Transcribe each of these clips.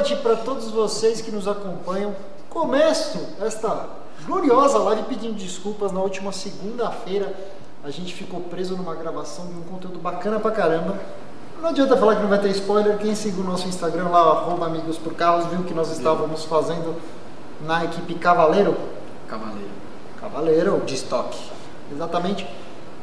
noite para todos vocês que nos acompanham. Começo esta gloriosa live pedindo desculpas. Na última segunda-feira a gente ficou preso numa gravação de um conteúdo bacana pra caramba. Não adianta falar que não vai ter spoiler. Quem segue o nosso Instagram lá, arroba amigos por carros, viu que nós estávamos fazendo na equipe Cavaleiro. Cavaleiro. Cavaleiro, De estoque. exatamente.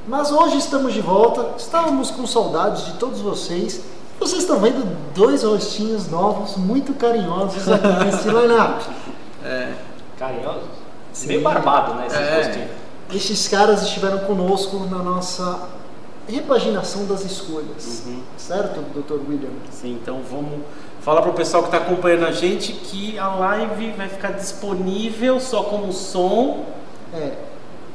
Mas hoje estamos de volta. Estávamos com saudades de todos vocês. Vocês estão vendo dois rostinhos novos, muito carinhosos aqui nesse line-up. É. Carinhosos? Sim. Meio barbado, né? Esse É. rostinho. Estes caras estiveram conosco na nossa repaginação das escolhas. Uhum. Certo, Dr. William? Sim, então vamos falar para o pessoal que está acompanhando a gente que a live vai ficar disponível só como som. É.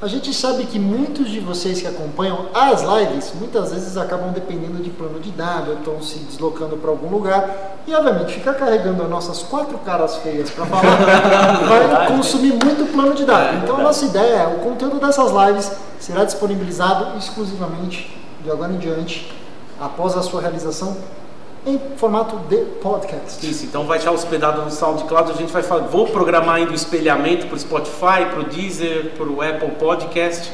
A gente sabe que muitos de vocês que acompanham as lives muitas vezes acabam dependendo de plano de dados, estão se deslocando para algum lugar e, obviamente, ficar carregando as nossas quatro caras feias para falar vai consumir muito plano de dados. É, então, a nossa ideia é: o conteúdo dessas lives será disponibilizado exclusivamente de agora em diante, após a sua realização, em formato de podcast. Isso, então vai estar hospedado no SoundCloud. A gente vai fa- vou programar ainda o espelhamento para o Spotify, para o Deezer, para o Apple Podcast.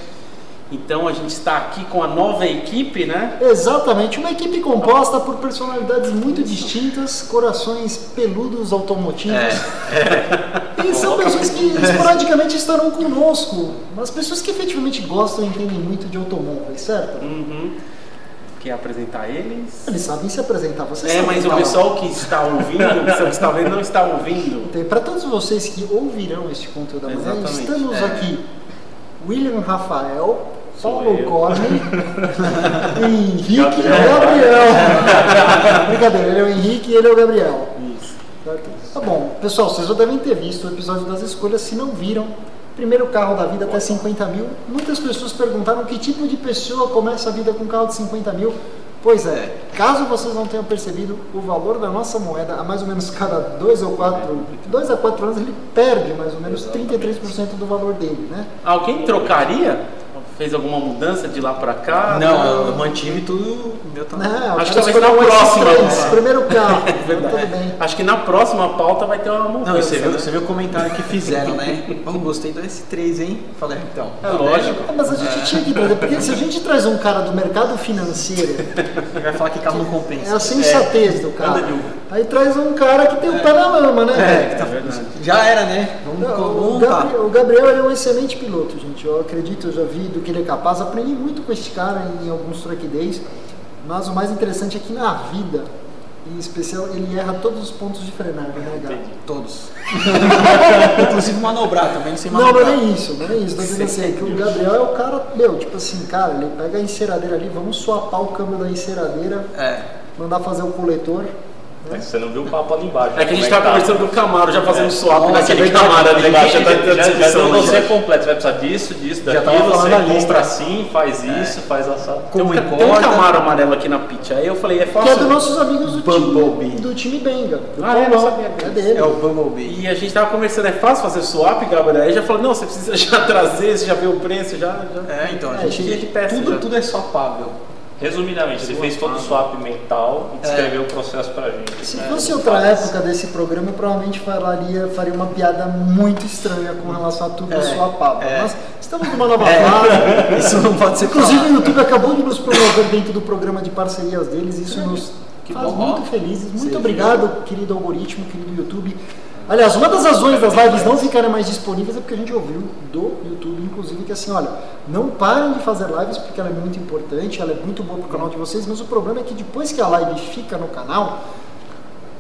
Então a gente está aqui com a nova equipe, né? Exatamente, uma equipe composta por personalidades muito distintas, corações peludos automotivos. E são pessoas que esporadicamente estarão conosco, mas pessoas que efetivamente gostam e entendem muito de automóveis, certo? Uhum. Quer apresentar eles? Eles sabem se apresentar, vocês É, mas o falar. pessoal que está ouvindo, o pessoal que está vendo, não está ouvindo. Então, para todos vocês que ouvirão este conteúdo amanhã, Exatamente, estamos é. aqui William Rafael, Sou Paulo. Corne, Henrique e Gabriel. Gabriel. Brincadeira, ele é o Henrique e ele é o Gabriel. Isso. Tá bom, pessoal, vocês já devem ter visto o episódio das escolhas. Se não viram, primeiro carro da vida até 50 mil. Muitas pessoas perguntaram que tipo de pessoa começa a vida com um carro de 50 mil. Pois é, caso vocês não tenham percebido, o valor da nossa moeda, a mais ou menos cada dois ou quatro, dois a quatro anos, ele perde mais ou menos 33% do valor dele, né? Alguém trocaria? Fez alguma mudança de lá para cá? Não, eu mantive tudo. Meu tá. Não, Acho que talvez na próxima, S3, né? primeiro carro, Verdade. tudo bem. Acho que na próxima pauta vai ter uma mudança. Não, você viu, né? você viu o comentário que fizeram, né? Vamos, gostei do S3, hein? Falei, então. É lógico. Ah, Mas a gente tinha que trazer, porque se a gente traz um cara do mercado financeiro, Ele vai falar que carro não É compensa. a sensatez do cara. Aí traz um cara que tem o pé na lama, né? É, que tá. Já era, né? Vamos, Não, vamos o. Gabriel, o Gabriel é um excelente piloto, gente. Eu acredito, eu já vi do que ele é capaz. Aprendi muito com este cara em alguns track days. Mas o mais interessante é que na vida, em especial, ele erra todos os pontos de frenagem, né, Gabi? Todos. Inclusive manobrar também, sem Não, não manobrar. é nem isso, não é nem isso. Tô dizendo assim, é que o Gabriel é o cara, meu, tipo assim, cara, ele pega a enceradeira ali, vamos swapar o câmbio da enceradeira, É. mandar fazer o coletor. Você não viu o papo ali embaixo. É que a gente como tá tá. conversando do Camaro, já fazendo swap Nossa, naquele verdade. Camaro ali embaixo. Já tá já, já, já discussão deu ali. você completo. Você vai precisar disso, disso, Já falando Você a lista. compra assim, faz isso, faz assado. Tem um, Como ca- tem um. Camaro amarelo aqui na pit. Aí eu falei, é Que fácil. é dos nossos amigos do Bumblebee. time, do time Benga. Do Ah, é? Não sabia é dele. É o Bumblebee. E a gente tava conversando, é fácil fazer swap, Gabriel? Aí já falou, não, você precisa já trazer, você já viu o preço, já. já... É, então, a É, gente. peça tudo, já. tudo é swapável. Resumidamente, você fez todo o swap mental e descreveu o processo pra gente. Se né? fosse outra época desse programa, eu provavelmente falaria, faria uma piada muito estranha com relação a tudo É, sua papa. é. Mas estamos numa nova É. fase. Isso não pode ser Inclusive o. YouTube acabou de nos promover dentro do programa de parcerias deles. Isso nos Que faz bom. muito felizes. Muito Sim. obrigado, querido algoritmo, querido YouTube. Aliás, uma das razões das lives não ficarem mais disponíveis é porque a gente ouviu do YouTube, inclusive, que assim, olha, não parem de fazer lives porque ela é muito importante, ela é muito boa pro canal de vocês, mas o problema é que depois que a live fica no canal,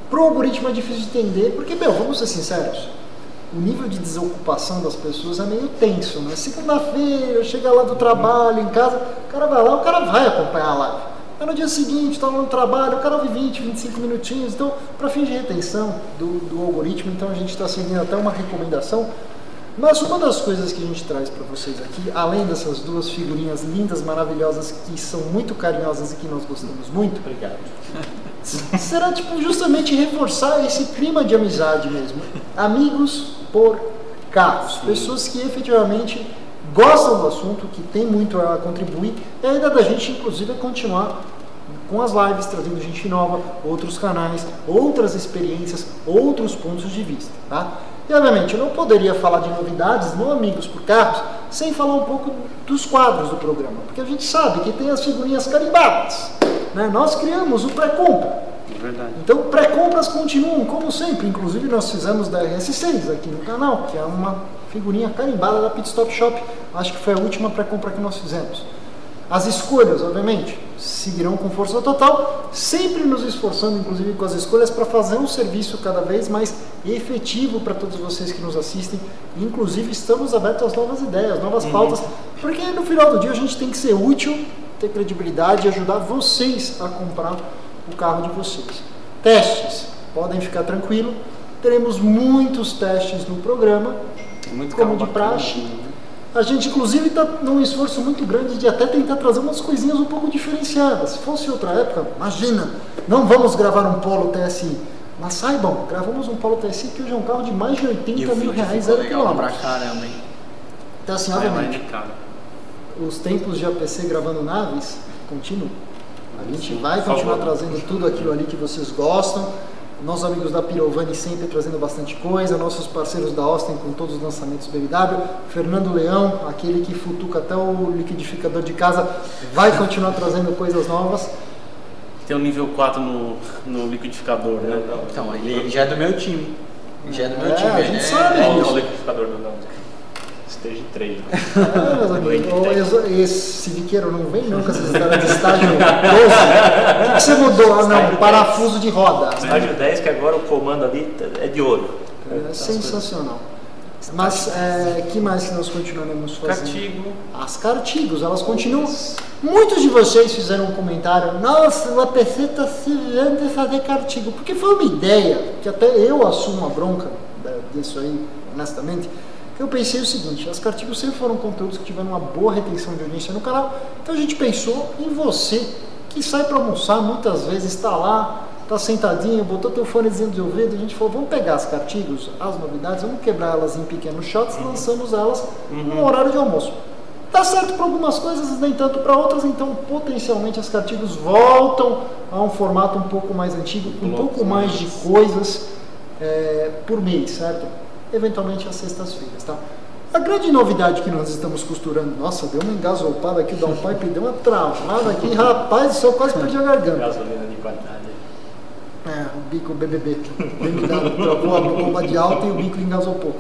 pro algoritmo é difícil de entender, porque, meu, vamos ser sinceros, o nível de desocupação das pessoas é meio tenso, né? Segunda-feira, chega lá do trabalho, em casa, o cara vai lá, o cara vai acompanhar a live. Aí no dia seguinte, lá no trabalho, o cara ouve 20, 25 minutinhos. Então, para fins de retenção do, do algoritmo, então a gente está seguindo até uma recomendação. Mas uma das coisas que a gente traz para vocês aqui, além dessas duas figurinhas lindas, maravilhosas, que são muito carinhosas e que nós gostamos muito, Obrigado. será tipo justamente reforçar esse clima de amizade mesmo. Amigos por carros, pessoas que efetivamente gostam do assunto, que tem muito a contribuir, e a ideia da gente inclusive continuar com as lives, trazendo gente nova, outros canais, outras experiências, outros pontos de vista. Tá? E obviamente eu não poderia falar de novidades no Amigos por Carros sem falar um pouco dos quadros do programa, porque a gente sabe que tem as figurinhas carimbadas. Né? Nós criamos o pré-compra. Verdade. Então, pré-compras continuam, como sempre. Inclusive, nós fizemos da RS6 aqui no canal, que é uma figurinha carimbada da Pit Stop Shop. Acho que foi a última pré-compra que nós fizemos. As escolhas, obviamente, seguirão com força total, sempre nos esforçando, inclusive com as escolhas, para fazer um serviço cada vez mais efetivo para todos vocês que nos assistem. Inclusive, estamos abertos às novas ideias, novas pautas, porque no final do dia a gente tem que ser útil, ter credibilidade e ajudar vocês a comprar o carro de vocês. Testes, podem ficar tranquilo, teremos muitos testes no programa, Muito como de bacana. praxe. A gente, inclusive, está num esforço muito grande de até tentar trazer umas coisinhas um pouco diferenciadas. Se fosse outra época, imagina, não vamos gravar um Polo TSI. Mas saibam, gravamos um Polo TSI que hoje é um carro de mais de 80 E o mil reais, zero quilômetros. caramba, hein? Então, assim, obviamente, os tempos de APC gravando naves continuam. A gente vai continuar trazendo tudo aquilo ali que vocês gostam. Nossos amigos da Pirovani sempre trazendo bastante coisa. Nossos parceiros da Austin com todos os lançamentos BMW. Fernando Leão, aquele que futuca até o liquidificador de casa, vai continuar trazendo coisas novas. Tem o nível 4 no, no liquidificador, né? Então, ele, ele já é do meu time. Ele já é do meu É, time. a gente é- sabe. é o liquidificador do não. Stage 3. Né? Meus amigos, Muito o- bem. esse, Viqueiro não vem não com essas histórias de estágio 12. O que, você mudou? Ah, não, parafuso de roda. Estágio 10, que agora o comando ali é de ouro. É sensacional. Mas é, que mais que nós continuaremos fazendo? Cartigo. As cartigos, elas continuam. Muitos de vocês fizeram um comentário, nossa, o APC está se virando de fazer cartigo. Porque foi uma ideia, que até eu assumo a bronca disso aí, honestamente, eu pensei o seguinte, as cartigos sempre foram conteúdos que tiveram uma boa retenção de audiência no canal, então a gente pensou em você, que sai para almoçar muitas vezes, está lá, está sentadinho, botou teu fonezinho de ouvido, a gente falou, vamos pegar as cartigos, as novidades, vamos quebrar elas em pequenos shots, lançamos elas no horário de almoço. Tá certo para algumas coisas, nem tanto para outras, então potencialmente as cartigos voltam a um formato um pouco mais antigo, um pouco mais de né? coisas é, por mês, certo? Eventualmente às sextas-feiras, tá? A grande novidade que nós estamos costurando, nossa, deu uma engasopada aqui, o downpipe deu uma travada aqui, rapaz, céu, quase perdi a garganta. Gasolina de qualidade. É, o bico BBB. BMW travou a bomba de alta e o bico engasopou.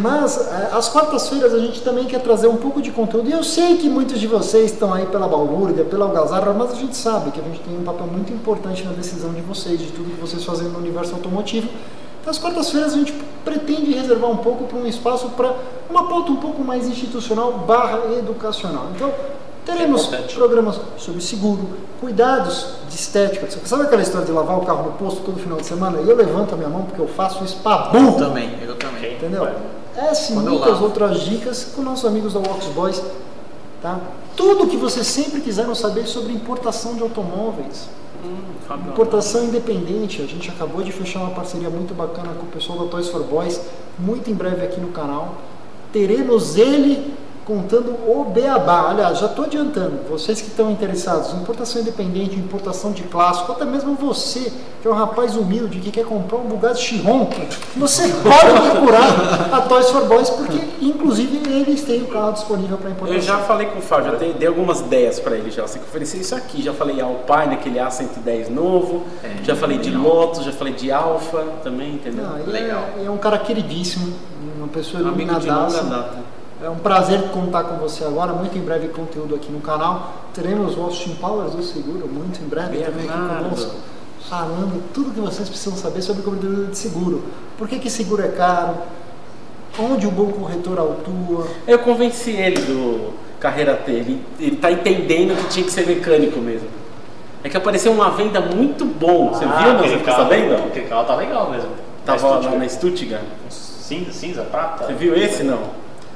Mas é, às quartas-feiras a gente também quer trazer um pouco de conteúdo. E eu sei que muitos de vocês estão aí pela balbúrdia, pela algazarra, mas a gente sabe que a gente tem um papel muito importante na decisão de vocês, de tudo que vocês fazem no universo automotivo. Então, às quartas-feiras a gente pretende reservar um pouco para um espaço para uma pauta um pouco mais institucional barra educacional. Então, teremos importante. programas sobre seguro, cuidados de estética. Sabe aquela história de lavar o carro no posto todo final de semana? E eu levanto a minha mão porque eu faço isso para Eu burro. também, eu também. Entendeu? vai? Essa e Quando eu muitas outras dicas com nossos amigos da Walks Boys. Tá? Tudo que vocês sempre quiseram saber sobre importação de automóveis. Hum. Importação independente, a gente acabou de fechar uma parceria muito bacana com o pessoal da Toys for Boys, muito em breve aqui no canal. Teremos ele contando o beabá. Aliás, já estou adiantando, vocês que estão interessados em importação independente, importação de clássico, até mesmo você, que é um rapaz humilde que quer comprar um Bugatti Chiron, você pode procurar a Toys for Boys, porque inclusive eles têm o carro disponível para importação. Eu já falei com o Fábio, já dei, dei algumas ideias pra ele já. Você que oferecer isso aqui. Já falei Alpine, aquele A110 novo. É, já falei de legal. Lotus, já falei de Alfa também, entendeu? Não, ele Legal. É, é um cara queridíssimo, uma pessoa Amigo de longa iluminadaça. data. É um prazer contar com você agora. Muito em breve conteúdo aqui no canal. Teremos o Austin Powers do Seguro, muito em breve também aqui Bernardo. conosco. Falando tudo que vocês precisam saber sobre cobertura de seguro. Por que, que seguro é caro? Onde o bom corretor autua? Eu convenci ele do Carreira T. Ele, ele tá entendendo que tinha que ser mecânico mesmo. É que apareceu uma venda muito bom. Você Ah, viu? Você ficou sabendo? Aquele carro tá legal mesmo. Tava Na lá Stuttgart. na Stuttgart. Cinza, cinza, prata. Você viu esse, não?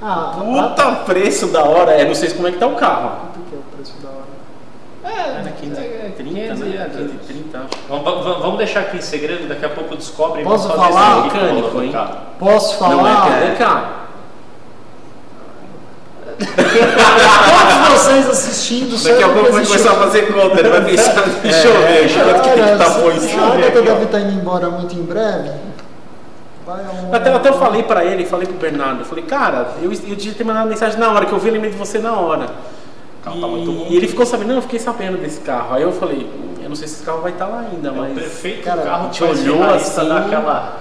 Ah, a prata- Puta preço da hora. É, não sei como é que tá o carro. Quanto que é o preço da hora? Era 15, 30, né? 15, 30, acho. Vamos, vamos- deixar aqui em segredo, daqui a pouco descobre. e Posso falar? Mecânico, hein? carro. Posso falar? Não é PDK. Todos vocês assistindo, Daqui a pouco vai começar a fazer conta, ele vai pensar, deixa eu ver, deixa eu ver o que que tá se posto. a Agatha deve estar indo embora muito em breve. Até, até eu falei pra ele, falei pro Bernardo, falei, cara, eu, eu devia ter mandado mensagem na hora, que eu vi, eu lembrei de você na hora. carro e, tá muito bom. e ele ficou sabendo, não, eu fiquei sabendo desse carro. Aí eu falei, "Hum, eu não sei se esse carro vai estar lá ainda, É o mas. perfeito Cara, carro te olhou assim- daquela...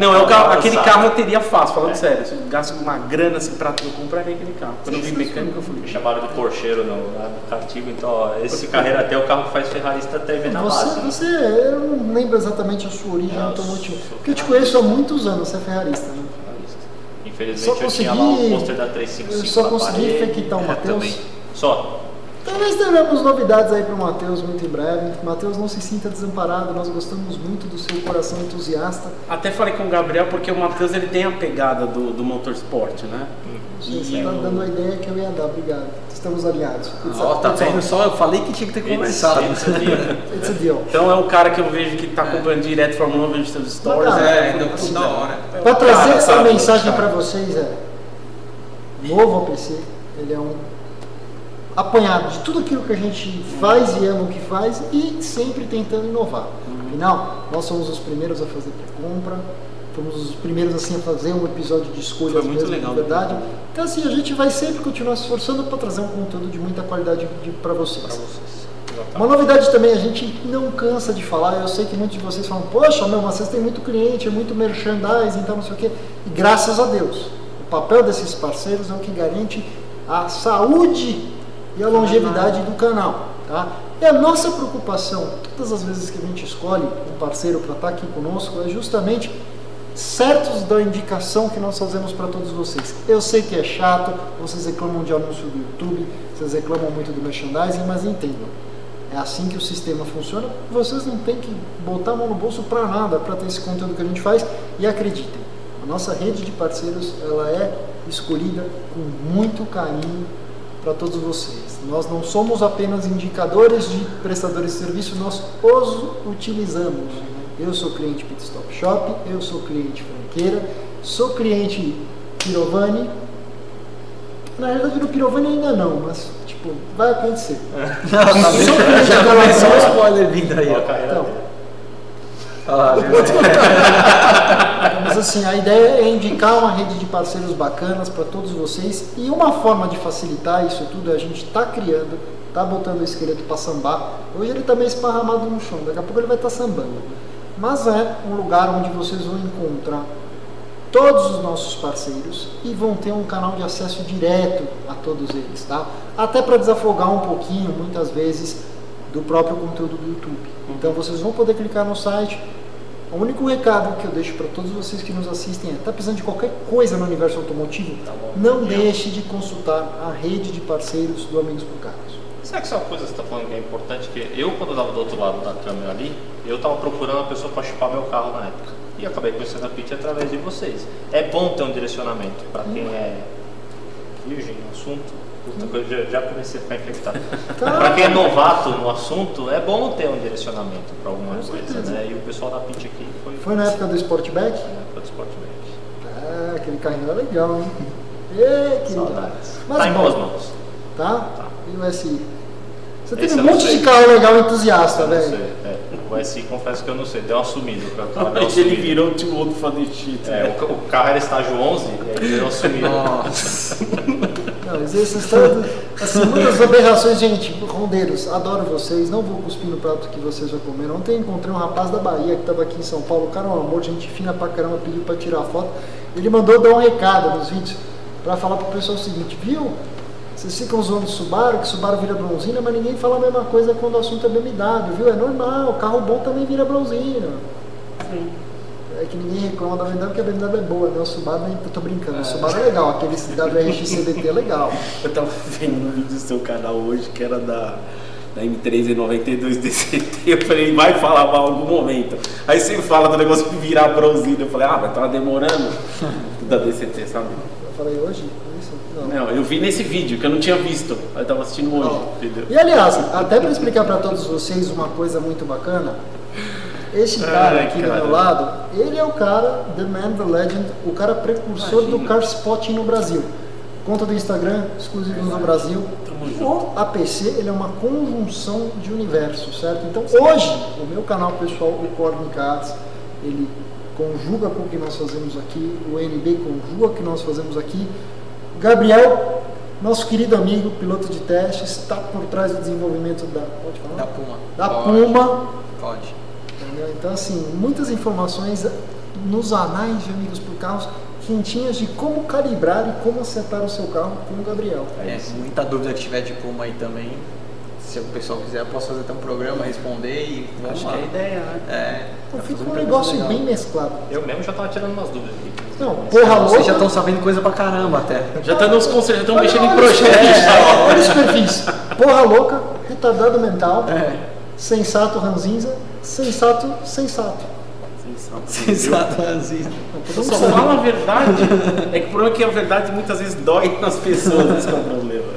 Não, é o carro, aquele carro eu teria fácil, falando É. sério. Se eu gasto uma grana assim pra eu compraria aquele carro. Quando eu vi mecânico, eu falei, Me chamaram de porcheiro no, Cartigo, então ó, esse carreira até o carro que faz ferrarista termina na Você, base. você, eu não lembro exatamente a sua origem Não, automotiva. Porque eu te conheço há muitos anos, você é ferrarista, né? Infelizmente Só eu consegui- tinha lá um pôster da 355 eu só consegui parede. infectar o É, Matheus. também. Só. Talvez teremos novidades aí para o Matheus muito em breve. Matheus, não se sinta desamparado, nós gostamos muito do seu coração entusiasta. Até falei com o Gabriel porque o Matheus ele tem a pegada do, do motorsport, né? Você está dando a ideia que eu ia dar, obrigado. Estamos alinhados. It's a- Ó, tá it's a- vendo só? Eu falei que tinha que ter conversado. It's- it's a deal. A. Então é um cara que eu vejo que tá acompanhando direto Fórmula 1, vejo seus stories. Bacana. é, É, então, pô, da hora. Para trazer Cara, essa mensagem para vocês é novo APC, ele é um apanhado de tudo aquilo que a gente faz e ama o que faz e sempre tentando inovar. Afinal, nós somos os primeiros a fazer pré-compra, fomos os primeiros assim a fazer um episódio de escolhas Foi muito mesmo, legal, de verdade. Então assim, a gente vai sempre continuar se esforçando para trazer um conteúdo de muita qualidade para vocês. Pra vocês. Uma novidade também, a gente não cansa de falar, eu sei que muitos de vocês falam, poxa, meu, mas vocês têm muito cliente, muito merchandising, então não sei o quê. E graças a Deus, o papel desses parceiros é o que garante a saúde e a longevidade do canal. Tá? E a nossa preocupação, todas as vezes que a gente escolhe um parceiro para estar aqui conosco, é justamente certos da indicação que nós fazemos para todos vocês. Eu sei que é chato, vocês reclamam de anúncio do YouTube, vocês reclamam muito do merchandising, mas entendam. É assim que o sistema funciona. Vocês não têm que botar a mão no bolso para nada para ter esse conteúdo que a gente faz. E acreditem, a nossa rede de parceiros ela é escolhida com muito carinho para todos vocês. Nós não somos apenas indicadores de prestadores de serviço, nós os utilizamos. Eu sou cliente Pit Stop Shop, eu sou cliente Franqueira, sou cliente Pirovani. Na verdade, no Pirovani ainda não, mas tipo, vai acontecer. Tá vendo? Sou cliente Já começou o spoiler vindo aí. Ó, Então, Mas assim, a ideia é indicar uma rede de parceiros bacanas para todos vocês e uma forma de facilitar isso tudo é a gente tá criando, tá botando o esqueleto para sambar. Hoje ele tá meio esparramado no chão, daqui a pouco ele vai estar sambando. Mas é um lugar onde vocês vão encontrar todos os nossos parceiros e vão ter um canal de acesso direto a todos eles, tá? Até para desafogar um pouquinho, muitas vezes, do próprio conteúdo do YouTube. Então vocês vão poder clicar no site. O único recado que eu deixo para todos vocês que nos assistem é: tá precisando de qualquer coisa no universo automotivo? Tá. Não deixe de consultar a rede de parceiros do Amigos por Carros. Será que isso é uma coisa que você está falando que é importante? Que eu, quando estava do outro lado da câmera ali, eu estava procurando uma pessoa para chupar meu carro na época. E acabei conhecendo a Pit através de vocês. É bom ter um direcionamento para quem é virgem no assunto. Puta, eu já, já comecei a ficar infectado. Tá. para quem é novato no assunto, é bom ter um direcionamento para alguma Com coisa, certeza. né? E o pessoal da Pit aqui foi. Foi na época do Sportback? Na época do Sportback. Ah, aquele carrinho é legal, hein? Ê, querido. Saudades. Mas tá em boas mãos. Tá? Tá. E o SI? Você Esse teve um monte sei. de carro legal entusiasta, velho. sei. É, o SI confesso que eu não sei, deu uma sumida. Uma Ele virou too old for this shit. É, o, o carro era estágio 11 e aí deu uma sumida. Nossa. Não, esses estão, assim, aberrações, gente, rondeiros, adoro vocês, não vou cuspir no prato que vocês já comeram. Ontem encontrei um rapaz da Bahia que estava aqui em São Paulo, o cara é um amor, gente fina pra caramba, pediu pra tirar foto. Ele mandou dar um recado nos vídeos pra falar pro pessoal o seguinte, viu? Vocês ficam zoando Subaru, que Subaru vira bronzina, mas ninguém fala a mesma coisa quando o assunto é BMW, viu? É normal, carro bom também vira bronzina. É que ninguém reclama da BMW porque a BMW é boa, né? O Subaru, nem- eu tô brincando, o Subaru é legal, aquele WRX CVT é legal. Eu tava vendo um vídeo do seu canal hoje que era da, da M3 92 DCT. Eu falei, vai falar mal algum momento. Aí você fala do negócio de virar bronzina. Eu falei, ah, mas tava demorando. da DCT, sabe? Eu falei hoje? Isso? Não. Não, eu vi nesse vídeo que eu não tinha visto. Aí eu tava assistindo hoje, Ó, entendeu? E aliás, até para explicar para todos vocês uma coisa muito bacana, esse cara Ai, aqui cara. do meu lado, ele é o cara, The Man, The Legend, o cara precursor do Imagina. car spotting no Brasil. Conta do Instagram, exclusivo no Brasil. O APC ele é uma conjunção de universos, certo? Então hoje, o meu canal pessoal, o Corn Cats, ele conjuga com o que nós fazemos aqui, o NB conjuga com o que nós fazemos aqui. Gabriel, nosso querido amigo, piloto de testes, está por trás do desenvolvimento da, pode falar? Da Puma. da Pode. Puma. Pode. Entendeu? Então, assim, muitas informações nos anais de Amigos por Carros, quentinhas de como calibrar e como acertar o seu carro com o Gabriel. É, muita dúvida que tiver de Puma aí também. Se o pessoal quiser, eu posso fazer até um programa, responder e vamos Acho lá. que é a ideia, né? É, Então tá fica fazendo um pergunta negócio legal. bem mesclado. Eu mesmo já tava tirando umas dúvidas aqui. Não, porra louca. Vocês já estão sabendo coisa pra caramba até. Já tá nos conselhos, já estão mexendo em olha projetos. Olha os perfis. Porra louca, retardado mental, É, sensato ranzinza, sensato sensato. sensato, Aziz. Todo Eu mundo só sabe. falo a verdade. É que o problema é que a verdade muitas vezes dói nas pessoas, esse é o problema.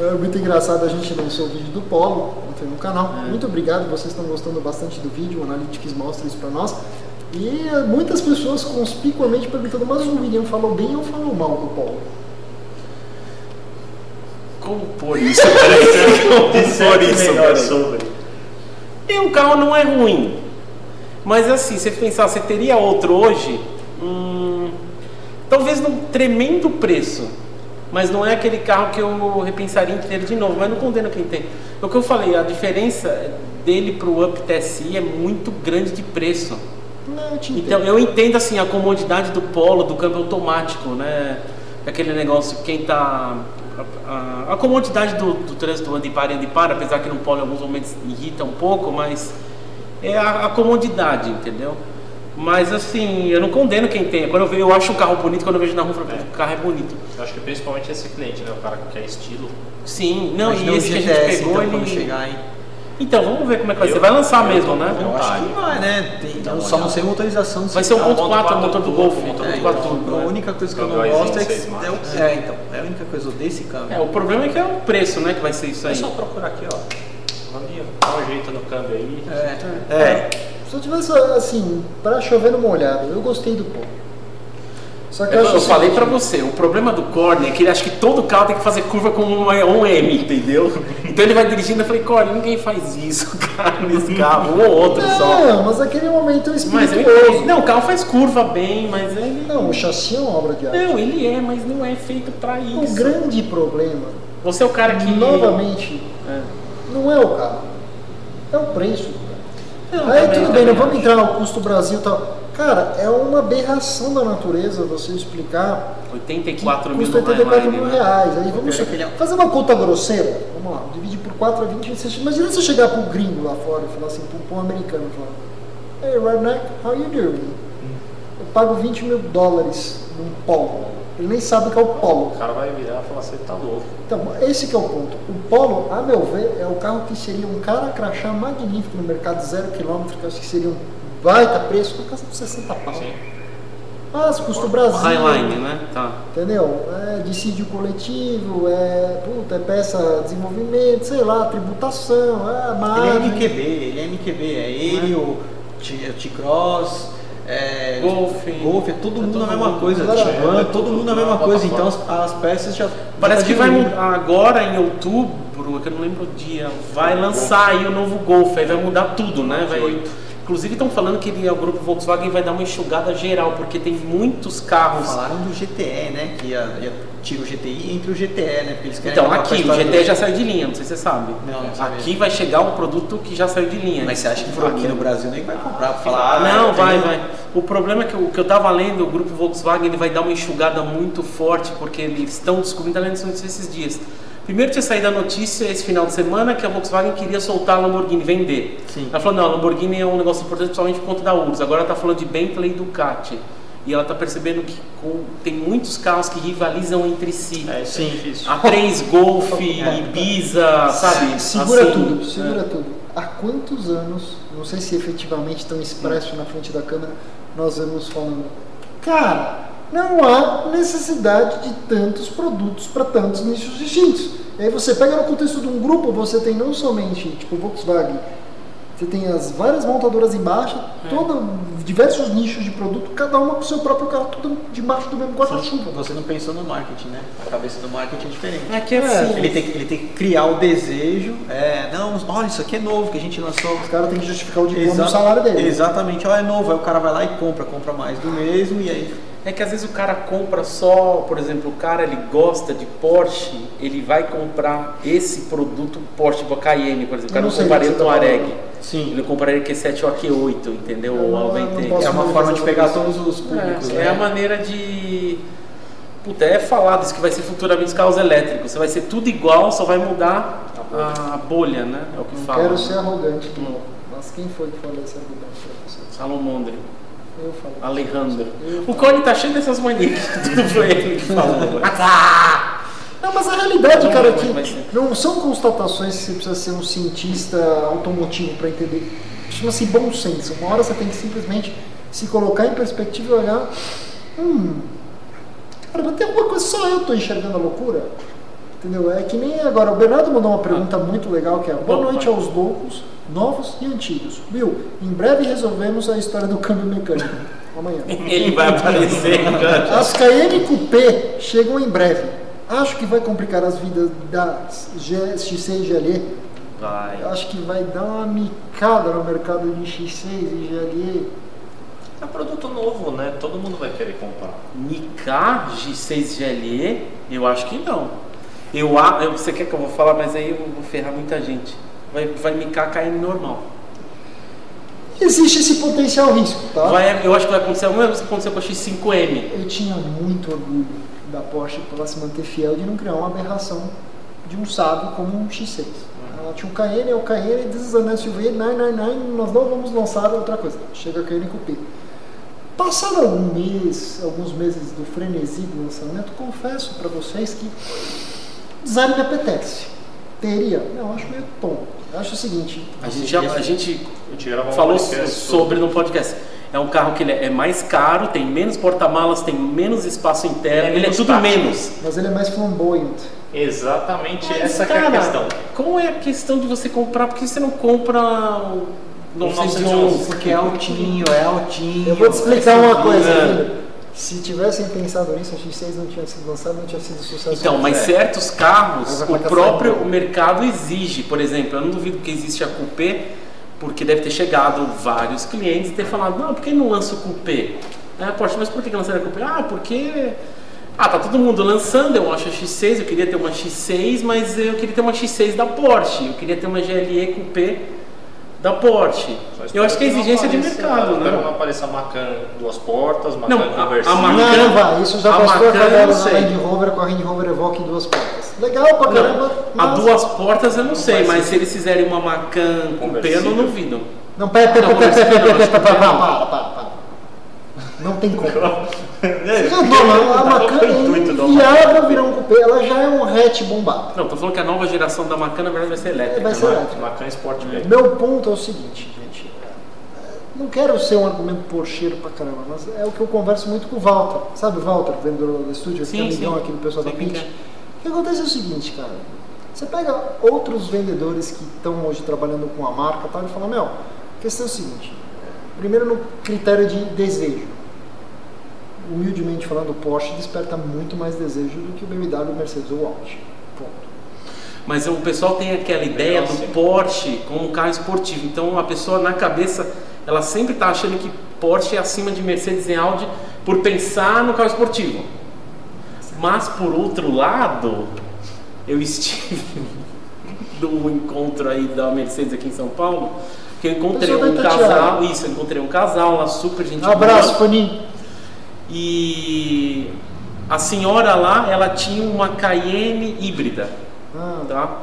É muito engraçado, a gente lançou o vídeo do Polo ontem no canal. Muito obrigado, vocês estão gostando bastante do vídeo, o Analytics mostra isso pra nós. E eh, muitas pessoas conspicuamente perguntando, mas o William falou bem ou falou mal do Polo? Como por isso? Peraí, como por isso? Peraí. sobre. E o carro não é ruim. Mas assim, se você pensar, você teria outro hoje? Hum, talvez num tremendo preço. Mas não é aquele carro que eu repensaria em ter de novo. Mas não condeno quem tem. É o que eu falei, a diferença dele pro Up TSI é muito grande de preço. Não, eu. Então eu entendo assim a comodidade do polo, do câmbio automático, né? Aquele negócio, quem tá. A, a- a comodidade do, do trânsito anda e para, anda e para, apesar que no polo em alguns momentos irrita um pouco, mas é a, a comodidade, entendeu? Mas assim, eu não condeno quem tem. Quando eu vejo, eu acho o carro bonito, quando eu vejo na rua, eu falo, "Pô, o carro é bonito. Eu acho que principalmente esse cliente, né? O cara que quer estilo. Sim, não, Imagina e esse que a gente GTS, pegou, então, ele. chegar, hein? Então, vamos ver como é que vai Eu- ser. Vai lançar eu mesmo, né? Eu acho que vai, né? Tem- eu uma só não sei a motorização. Vai se ser um tá- ponto ponto 4, quatro motor do Golf. motor É, ponto então, quatro turbo, a né? única coisa que eu não gosto é que. É, o- é, então. É a única coisa desse câmbio. É, o problema é que é o preço, né? Que vai ser isso É aí. só procurar aqui, ó. Vamos dá um jeito no câmbio aí. É. é. Se eu tivesse, assim, pra chover no molhado, eu gostei do Polo. Só que Eu, eu, o falei seguinte, pra você, o problema do Corner é que ele acha que todo carro tem que fazer curva com um, um M, entendeu? Então ele vai dirigindo, eu falei, Corner, ninguém faz isso, cara, nesse carro, um ou outro só. Não, mas aquele momento é espirituoso. entendo. Não, o carro faz curva bem, mas ele. Não, o chassi é uma obra de arte. Não, ele é, mas não é feito pra O isso. grande problema, Você é o cara que. novamente, É. não é o carro, é o preço. Não, Aí também- tudo bem, não vamos acho. entrar no custo Brasil e tal. Cara, é uma aberração da natureza você explicar 84 que mil custa no 84 mil né? reais. Aí vamos é é- fazer uma conta grosseira. Vamos lá, dividir por 4 a 20. Você, imagina você chegar pro gringo lá fora e falar assim, pro, pro americano, falar, Hey redneck, how you doing? Eu pago 20 mil dólares num polo. Ele nem sabe o que é o polo. O cara vai virar e falar, você tá louco. Então, esse que é o ponto. O Polo, a meu ver, é o carro que seria um cara crachá magnífico no mercado zero quilômetro, que eu acho que seria um baita preço, na casa de 60 pau. Sim. Mas custo Brasil, Highline, né? Tá. entendeu? É dissídio coletivo, é, puta, é peça de desenvolvimento, sei lá, tributação, é Ele é. MQB, ele é MQB. É ele, o T- o T-Cross, é, Golf. Golf, é todo mundo todo a mesma mundo. coisa. Claro. Tiguan, todo mundo a mesma coisa. Então as, as peças já. Parece já que tá vai diluído. mudar agora em outubro, que eu não lembro o dia, vai lançar aí o novo Golf, aí vai mudar tudo, né? Vai, inclusive estão falando que ele, o grupo Volkswagen vai dar uma enxugada geral, porque tem muitos carros. Falaram do GTE, né? Que ia, ia tira o GTI entre o GTE, né? Porque eles querem Então, aqui, o história GT do- já saiu de linha, não sei se você sabe. Não, não aqui vai chegar um produto que já saiu de linha. Mas você acha que aqui no Brasil nem vai comprar pra falar? ah, Não, vai, entendeu? vai. O problema é que o que eu tava lendo, o grupo Volkswagen ele vai dar uma enxugada muito forte, porque eles estão descobrindo, tá lendo isso esses dias. Primeiro tinha saído a notícia esse final de semana que a Volkswagen queria soltar a Lamborghini, vender. Sim. Ela falou, não, a Lamborghini é um negócio importante principalmente por conta da URSS. Agora ela tá falando de Bentley e Ducati. E ela tá percebendo que com- tem muitos carros que rivalizam entre si. É, é Sim. difícil. A3 Golf, Ibiza, sabe? Segura Assim, tudo, é. segura tudo. Há quantos anos, não sei se efetivamente estão expresso na frente da câmera, nós vamos falando, cara, não há necessidade de tantos produtos para tantos nichos distintos. E aí você pega no contexto de um grupo, você tem não somente, tipo, Volkswagen, Você tem as várias montadoras embaixo, É. toda, diversos nichos de produto, cada uma com o seu próprio carro, tudo debaixo do mesmo guarda-chuva. Você não pensou no marketing, né? A cabeça do marketing é diferente. É que assim, Ele tem, que- ele tem que criar o desejo. É, não, olha, isso aqui é novo que a gente lançou. Os caras têm que justificar o diploma Exa- do salário dele. Exatamente, ó, é novo. Aí o cara vai lá e compra, compra mais do mesmo e aí. É que às vezes o cara compra só, por exemplo, o cara ele gosta de Porsche, ele vai comprar esse produto Porsche, tipo a Cayenne, por exemplo. O cara não não sei compraria você tá Touareg. falando. Sim. Ele compraria Q7 ou a Q8, entendeu? Eu Ou não- a não posso É uma forma de pegar todos os públicos. É, né? é a maneira de. Puta, é falado isso que vai ser futuramente os carros elétricos. Você vai ser tudo igual, só vai mudar a bolha, né? É o que Não fala. quero ser arrogante de novo. Mas quem foi que falou esse argumento pra você? Salomondre, Eu falei. Alejandro. Eu O Cone tá cheio dessas manias. Tudo foi ele que falou. Não, mas a realidade, Vamos cara, é que não são constatações que você precisa ser um cientista automotivo para entender. Chama-se bom senso. Uma hora você tem que simplesmente se colocar em perspectiva e olhar. Hum. Cara, mas tem alguma coisa, só eu tô enxergando a loucura? Entendeu? É que nem agora. O Bernardo mandou uma pergunta muito legal que é: Boa noite aos loucos, novos e antigos. Will, em breve resolvemos a história do câmbio mecânico. Amanhã. Ele vai aparecer. As Cayenne Coupé chegam em breve. Acho que vai complicar as vidas das G- X6 e GLE. Vai. Acho que vai dar uma micada no mercado de X6 e GLE. É produto novo, né? Todo mundo vai querer comprar. Nicar G6 GLE? Eu acho que não. Eu, eu, você quer que eu vou falar, mas aí eu vou ferrar muita gente. Vai, vai Nicar KN normal. Existe esse potencial risco, tá? Vai, eu acho que vai acontecer o mesmo que aconteceu com a X5M. Eu tinha muito orgulho da Porsche por ela se manter fiel de não criar uma aberração de um sábio como um X6. Ela tinha um Cayenne, é o Cayenne, this is an SUV, 999, nós não vamos lançar outra coisa. Chega a Cayenne Coupé. Passado algum mês, alguns meses do frenesi do lançamento, confesso para vocês que design me apetece. Teria? Não, acho meio tonto. Eu acho o seguinte, A gente, já, a gente um falou sobre no podcast. É um carro que ele é mais caro, tem menos porta-malas, tem menos espaço interno, É ele é tudo menos. mas ele é mais flamboyant. Exatamente Mas, essa que é a cara, questão. Qual é a questão de você comprar? Por que você não compra o 911? Porque é altinho, é altinho. Eu vou te explicar uma coisa, filho. Se tivessem pensado nisso, a X6 não tinha sido lançado, não tinha sido sucesso. Então, mas É. certos carros, Mas o próprio caçar, mercado exige. Por exemplo, eu não duvido que existe a Coupé, porque deve ter chegado vários clientes e ter falado, não, por que não lança o Coupé? Ah, Porsche, mas por que que lançaram a Coupé? Ah, porque... Ah, tá todo mundo lançando, eu acho a X6, eu queria ter uma X6, mas eu queria ter uma X6 da Porsche, eu queria ter uma GLE Coupé da Porsche. Eu acho que é não exigência de mercado, espero né? não apareça Macan duas portas, Macan Não, a- a conversível. Macan- Não, não vai. Isso já A Macan, a não sei. Land Rover com a Range Rover Evoque em duas portas. Legal pra caramba. Não, a mas- duas portas eu não sei, vai mas ser. se eles fizerem uma Macan Coupé, eu não Conversível. duvido. Não, pera, pera, Não, pera, pera, pera, não, pera, acho pera, que para, não. para, para, para. Não tem como. É, Não, não, a tá Macan com o intuito é do inviável virar um cupê. Ela já é um hatch bombado. Não, tô falando que a nova geração da Macan na verdade vai ser elétrica. Vai ser né? elétrica. Macan Sportback. Meu ponto é o seguinte, gente. Não quero ser um argumento porcheiro pra caramba, mas é o que eu converso muito com o Walter. Sabe o Walter, vendedor do estúdio, que é Sim, amigão sim. aqui do pessoal Sei da Pitch? é. O que acontece é o seguinte, cara. Você pega outros vendedores que estão hoje trabalhando com a marca e tal, e fala, meu, a questão é o seguinte. Primeiro no critério de desejo. Humildemente falando, o Porsche desperta muito mais desejo do que o BMW, Mercedes ou Audi. Ponto. Mas o pessoal tem aquela ideia Legal, do sim. Porsche como um carro esportivo. Então a pessoa na cabeça, ela sempre está achando que Porsche é acima de Mercedes e Audi por pensar no carro esportivo. Mas por outro lado, eu estive no encontro aí da Mercedes aqui em São Paulo, que eu encontrei um casal, isso, eu encontrei um casal lá super gente Um abraço. Paninho. E a senhora lá, ela tinha uma Cayenne híbrida, Ah, tá?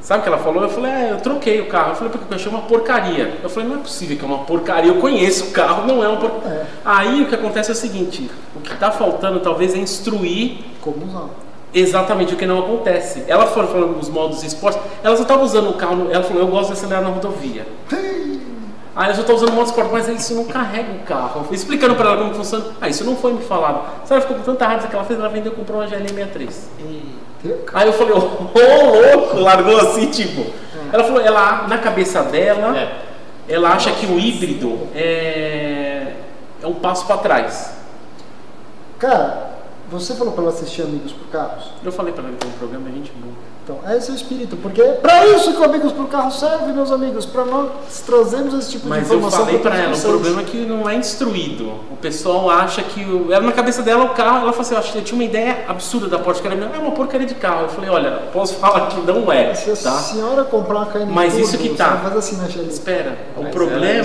Sabe o que ela falou? Eu falei, é, eu troquei o carro. Eu falei, porque eu achei uma porcaria. Eu falei, não é possível que é uma porcaria. Eu conheço o carro, não é uma porcaria. É. Aí o que acontece é o seguinte: o que está faltando talvez é instruir Como usar? exatamente o que não acontece. Ela foi falando dos modos esportes, ela só estava usando o carro, ela falou, eu gosto de acelerar na rodovia. Aí ela só está usando esporte, mas isso não carrega o carro. Eu fui explicando para ela como funciona. Ah, isso não foi me falado. Sabe, ficou com tanta raiva que ela fez, ela vendeu e comprou uma GL63. Aí eu falei, ô louco, largou assim, tipo. Ela falou, ela, na cabeça dela, É. ela acha que o híbrido é, é um passo para trás. Cara, você falou pra ela assistir Amigos por Carros? Eu falei para ela que é um programa, a gente boa. Então, esse é o espírito, porque é pra isso que o Amigos por Carro serve, meus amigos, pra nós trazermos esse tipo de Mas eu informação falei pra pra ela, o problema é que não é instruído. O pessoal acha que. o- Ela na cabeça dela, o carro, ela falou assim: eu, acho que eu tinha uma ideia absurda da Porsche, que era é uma porcaria de carro. Eu falei: olha, posso falar que não é, Se a tá? senhora comprar uma KN Mas Turbo, isso que tá. não faz assim Shelly. Espera, o Mas problema era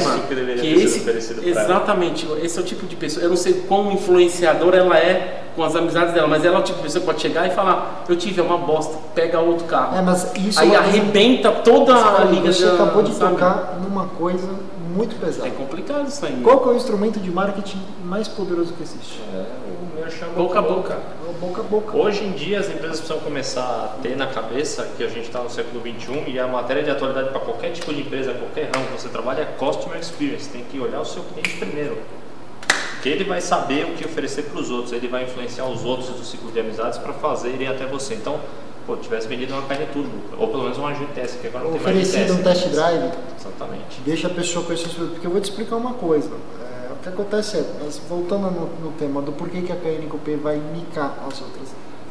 isso que esse exatamente, esse é o tipo de pessoa. Eu não sei quão influenciadora ela é com as amizades dela, mas ela é o tipo de pessoa que pode chegar e falar: eu tive é uma bosta, pega outro carro. É, mas isso Aí é coisa- arrebenta toda a liga Você acabou de sabe? tocar numa coisa muito pesada. É complicado isso aí. Qual que é o instrumento de marketing mais poderoso que existe? É, o merchan Boca a boca. É boca a boca. Hoje em dia as empresas precisam começar a ter na cabeça que a gente está no século XXI e a matéria de atualidade para qualquer tipo de empresa, qualquer ramo que você trabalha é Customer Experience. Tem que olhar o seu cliente primeiro. Que ele vai saber o que oferecer para os outros, ele vai influenciar os outros do ciclo de amizades para fazerem até você. Então, pô, tivesse vendido uma carne turbo, ou pelo menos uma GTS, que agora não tem mais Oferecido um test drive, Exatamente. deixa a pessoa os produtos. Porque eu vou te explicar uma coisa. É, o que acontece é, mas voltando no, no tema do porquê que a KN Coupé vai micar as outras.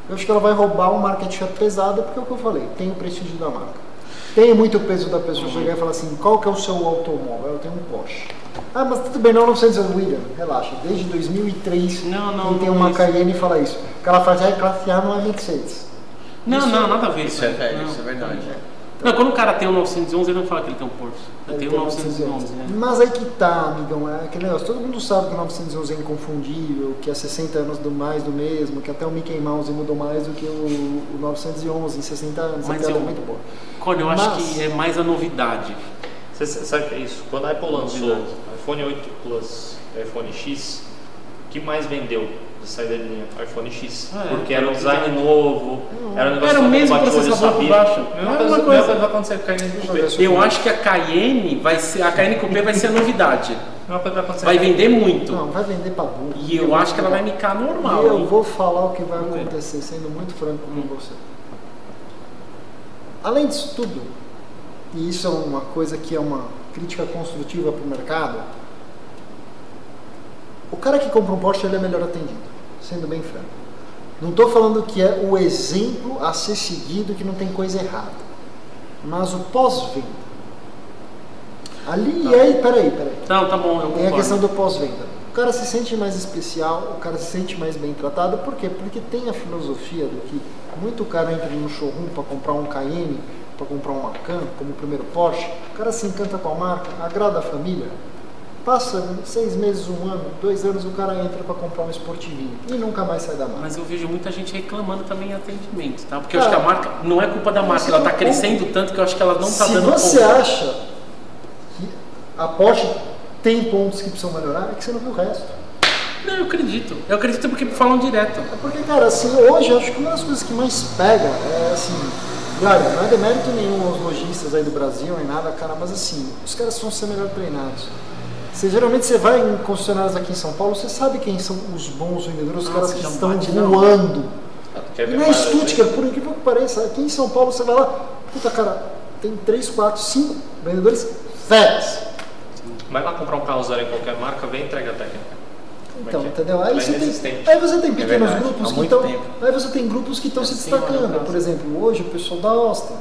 Eu acho que ela vai roubar um market share pesado, porque é o que eu falei, tem o prestígio da marca. Tem muito peso da pessoa chegar e falar assim, qual que é o seu automóvel? Eu tenho um Porsche. Ah, mas tudo bem, não 900 William, relaxa. Desde 2003 Não, não, quem tem não uma é. Cayenne fala isso. O que ela faz é classe A não é Mercedes. Não, Isso- não, nada a ver. Isso é velho, não. isso é verdade. Não, quando o cara tem um 911, ele não fala que ele tem um Porsche. Ele tenho tem um 911, né? Mas aí que tá, amigão, é aquele negócio, todo mundo sabe que o 911 é inconfundível, que é 60 anos do mais do mesmo, que até o Mickey Mouse mudou mais do que o, o 911 em 60 anos, Mas eu- é muito boa. Cone, eu acho Mas- que é mais a novidade. Você sabe que é isso? Quando a Apple lançou Novidade. o iPhone 8 Plus e iPhone X, o que mais vendeu de saída de iPhone X. É, porque era um design novo, era um negócio Era o que mesmo mundo bate olho e processador por sabia. baixo. Mesma Mesma coisa, coisa. mesma coisa vai acontecer com a eu Eu acho que a Cayenne vai ser. A Cayenne Coupé vai ser a novidade. Vai acontecer Vai com- vender muito. Não, vai vender pra burro. E eu acho que ela vai micar normal. E eu hein? vou falar o que vai acontecer, sendo muito franco com você. Além disso tudo, e isso é uma coisa que é uma crítica construtiva para o mercado, o cara que compra um Porsche ele é melhor atendido, sendo bem franco. Não estou falando que é o exemplo a ser seguido, que não tem coisa errada, mas o pós-venda. Ali, e aí, peraí, peraí. Não, tá bom, eu Tem a concordo. questão do pós-venda. O cara se sente mais especial, o cara se sente mais bem tratado. Por quê? Porque tem a filosofia do que muito cara entra no showroom para comprar um Cayenne, para comprar um Macan, como o primeiro Porsche. O cara se encanta com a marca, agrada a família. Passa seis meses, um ano, dois anos, o cara entra para comprar um esportivinho e nunca mais sai da marca. Mas eu vejo muita gente reclamando também em atendimento, tá? Porque eu Cara, acho que a marca não é culpa da marca, você ela tá crescendo tanto que eu acho que ela não tá Se dando você conta. acha que a Porsche tem pontos que precisam melhorar, é que você não viu o resto. Não, eu acredito. Eu acredito porque falam direto. É porque, cara, assim, hoje eu acho que uma das coisas que mais pega é assim. Olha, não é demérito nenhum aos lojistas aí do Brasil, nem nada, cara, mas assim, os caras vão ser melhor treinados. Você, geralmente você vai em concessionários aqui em São Paulo, você sabe quem são os bons vendedores, os Ah, caras que estão bate voando. E ver na mais Stuttgart, por incrível que pareça, aqui em São Paulo você vai lá, puta cara, tem 3, 4, 5 vendedores férias. Vai lá comprar um carro zero em qualquer marca, vem entrega técnica. Então, é é? entendeu? Aí é você, tem, aí você tem pequenos verdade, grupos que estão. Aí você tem grupos que estão se Assim, olha, destacando. caso. Por exemplo, hoje o pessoal da Austin.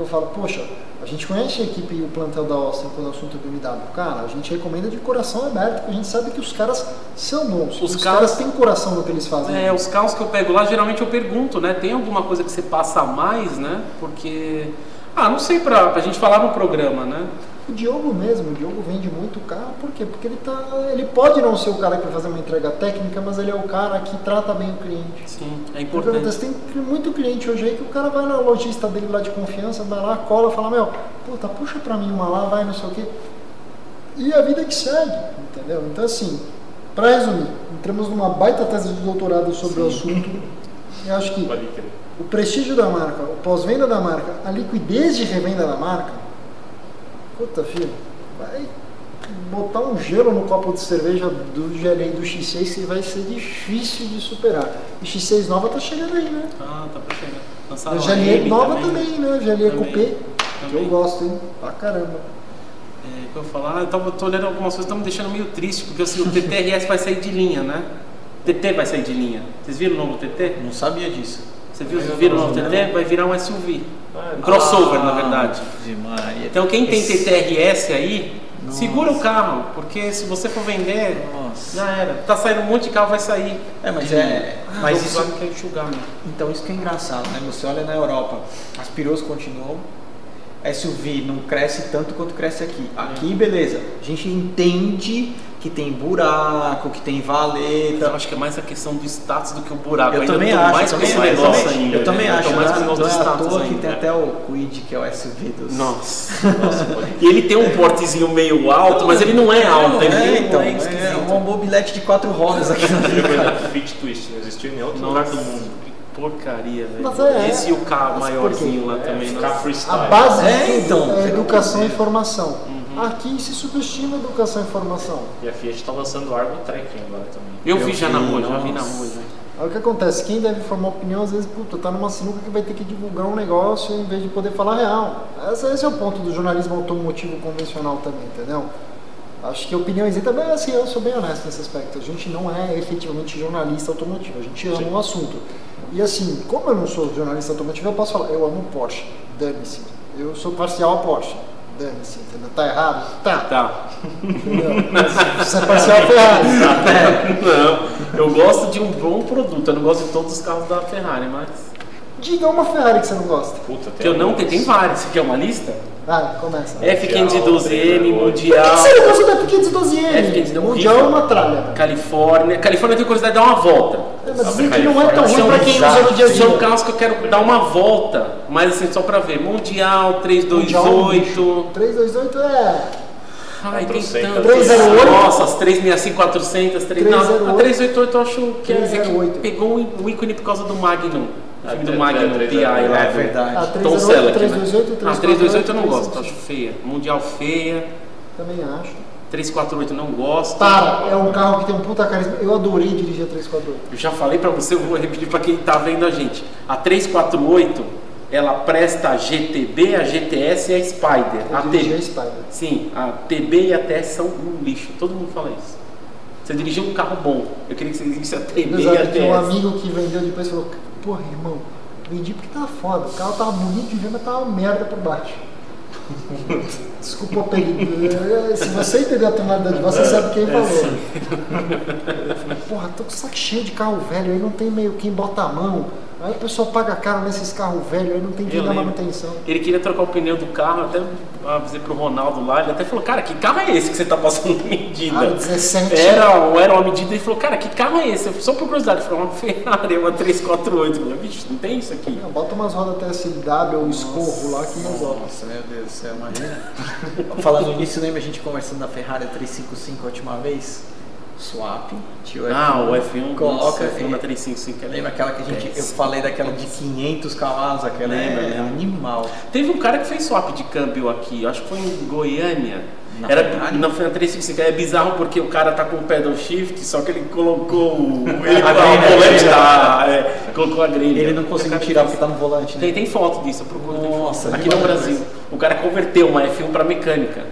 Eu falo, poxa, a gente conhece a equipe e o plantel da Austin quando o assunto é BMW. Cara, a gente recomenda de coração aberto, porque a gente sabe que os caras são bons. Os Os, caras- caras têm coração no que eles fazem. É, os carros que eu pego lá, geralmente eu pergunto, né? Tem alguma coisa que você passa a mais, né? Porque. Ah, não sei pra, pra gente falar no programa, né? O Diogo mesmo, o Diogo vende muito carro, por quê? Porque ele tá. Ele pode não ser o cara que vai fazer uma entrega técnica, mas ele é o cara que trata bem o cliente. Sim, é importante. tem muito cliente hoje aí que o cara vai na lojista dele lá de confiança, vai lá, cola, fala, meu, puta, puxa pra mim uma lá, vai, não sei o quê. E a vida que segue, entendeu? Então assim, pra resumir, entramos numa baita tese de doutorado sobre o assunto. Eu acho que o prestígio da marca, o pós-venda da marca, a liquidez de revenda da marca, puta filho, vai botar um gelo no copo de cerveja do GLA do X6 que vai ser difícil de superar. E X6 nova tá chegando aí, né? Ah, tá pra chegar. A Lançaram a GLA M nova também, né? GLA Também. Coupé, que eu Também. gosto, hein? Pra caramba. É, que eu falar, eu tava, tô olhando algumas coisas, estão me deixando meio triste, porque assim, o TTRS vai sair de linha, né? TT vai sair de linha. Vocês viram o novo TT? Não sabia disso. Vocês viram, viram o novo TT? Vai virar um SUV. Um crossover, na verdade. Ave Maria. Então quem tem TTRS aí, Nossa. segura o carro, porque se você for vender, Nossa. já era. Tá saindo um monte de carro, vai sair. É, mas de é- linha. mas isso- quer enxugar mesmo. Então isso que é engraçado, né? Você olha na Europa, as perus continuam, SUV não cresce tanto quanto cresce aqui. Aqui, beleza, a gente entende que tem buraco, que tem valeta. Eu acho que é mais a questão do status do que o buraco. Eu ainda também acho, mais eu também, eu negócio também, ainda. eu também né? acho, mais né? com o negócio Não do é à status toa que tem até o Quid, que é o SUV dos... Nossa. e ele tem um portezinho meio alto, mas ele não é alto. Ele é, tem então, um é esquisito. uma mobilete de quatro rodas aqui na O Fit Twist não existiu em nenhum outro lugar do Nossa, mundo. que porcaria, velho. Mas é- Esse e o carro mas maiorzinho lá É, também. ficar nossa. A freestyle. base É, então, é educação e informação. Uhum. Aqui se subestima a educação e informação. E a Fiat tá lançando o Argo Trek agora também. Eu Eu vi já na vi, rua, já vi na rua. Aí o que acontece? Quem deve formar opinião, às vezes, puta, tá numa sinuca que vai ter que divulgar um negócio em vez de poder falar real. Esse, esse é o ponto do jornalismo automotivo convencional também, entendeu? Acho que a opinião isenta, bem, assim, eu sou bem honesto nesse aspecto. A gente não é efetivamente jornalista automotivo, a gente ama o assunto. E assim, como eu não sou jornalista automotivo, eu posso falar, eu amo Porsche, dane-se. Eu sou parcial a Porsche, dane-se, entendeu? Tá errado? Tá. Tá. Você é parcial Ferrari. Não, eu gosto de um bom produto. Eu não gosto de todos os carros da Ferrari, mas. Diga uma Ferrari que você não gosta. Puta, Que eu não tenho, tem alguns. vários. Você quer uma lista? Vai, começa. F512M, Por Mundial, que você não gosta da F512M? É, F512 Mundial é uma tralha. Califórnia. Califórnia tenho curiosidade de dar uma volta. É, mas dizem que não é tão ruim São, pra quem usa no dia a são dia. carros que eu quero dar uma volta, mas assim, só pra ver. Mundial, Mundial é um 328. 328 é. Ai, tem 400. tanto. 308. Nossa, as 365, 400, 3... Não, a 308. 388 eu acho que, é, é que 308. pegou o ícone por causa do Magnum. O Ah, filme do é, Magnum, é, PI lá. É verdade. A Tom 308, Selleck, 328, né? Ah, 328 eu não 348, gosto, acho feia. Mundial feia. Também acho. 348 eu não gosto. Para, é um carro que tem um puta carisma. Eu adorei dirigir a 348. Eu já falei pra você, eu vou repetir pra quem tá vendo a gente. A 348, ela presta a GTB, a GTS e a Spider. Eu A dirigi a T... Spider. Sim, a TB e a TS são um lixo. Todo mundo fala isso. Você dirigiu um carro bom. Eu queria que você dirigisse a TB e a Apesar que um TS. amigo que vendeu depois falou: Porra, irmão, vendi porque tava foda. O carro tava bonito de ver, mas tava uma merda por baixo. Desculpa o apelido. É, Se você entender a tonalidade você sabe quem falou. Eu falei, porra, tô com o saco cheio de carro velho, aí não tem meio quem bota a mão. Aí o pessoal paga caro nesses carros velhos, aí não tem dar lembro. manutenção. Ele queria trocar o pneu do carro, até avisei pro Ronaldo lá, ele até falou, cara, que carro é esse que você tá passando medida? Ah, 17. Era, era uma medida e falou, cara, que carro é esse? Eu, Só por curiosidade, ele falou, uma Ferrari, uma 348. Eu falei, bicho, não tem isso aqui. Não, bota umas rodas TSLW ou escorro lá que resolve. Nossa, meu Deus do céu, imagina. Falando nisso, lembra a gente conversando da Ferrari 355 a última vez? Swap, tio Ah, o F1, Coloca nossa, F1 e- da 355 é Lembra aquela que a gente. Eu falei daquela de 500 cavalos, aquela Lembra, é lembra. animal. Teve um cara que fez swap de câmbio aqui, acho que foi em Goiânia. Na Era Ferrari? na Ferrari 355. É bizarro porque o cara tá com o pedal shift, só que ele colocou o. Ele, A grelha. volante da- é, colocou a grelha. Ele não conseguiu O tirar porque tá no volante, né? Tem, tem foto disso, eu procuro. Nossa. Aqui no. Brasil. O cara converteu uma F1 pra mecânica.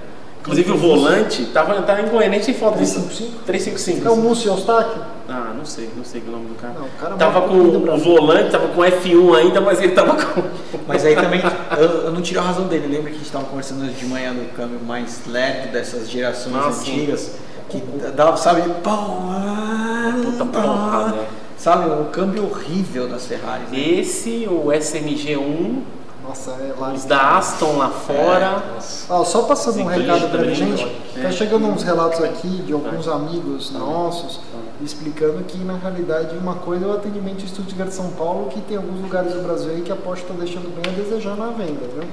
Inclusive o volante tava, tava em Goiânia, nem tem foto disso. 355? 355. É o Múcio Eustáquio? Ah, não sei, não sei o nome do cara. Não, o cara tava mora com o volante, tava com F1 ainda, mas ele tava com. Mas aí também, eu, eu não tiro a razão dele. Lembra que a gente estava conversando hoje de manhã no câmbio mais lerdo dessas gerações Ah, sim. antigas? Que dava, sabe, Puta pau, porrada. sabe, o câmbio horrível das Ferraris. né? Esse, o SMG1, Nossa, é lá. os da Aston lá fora. Ó, só passando um recado pra também, gente, né? tá chegando uns relatos aqui de alguns amigos nossos explicando que na realidade uma coisa é o atendimento de Stuttgart São Paulo, que tem alguns lugares do Brasil aí que a Porsche está deixando bem a desejar na venda, viu?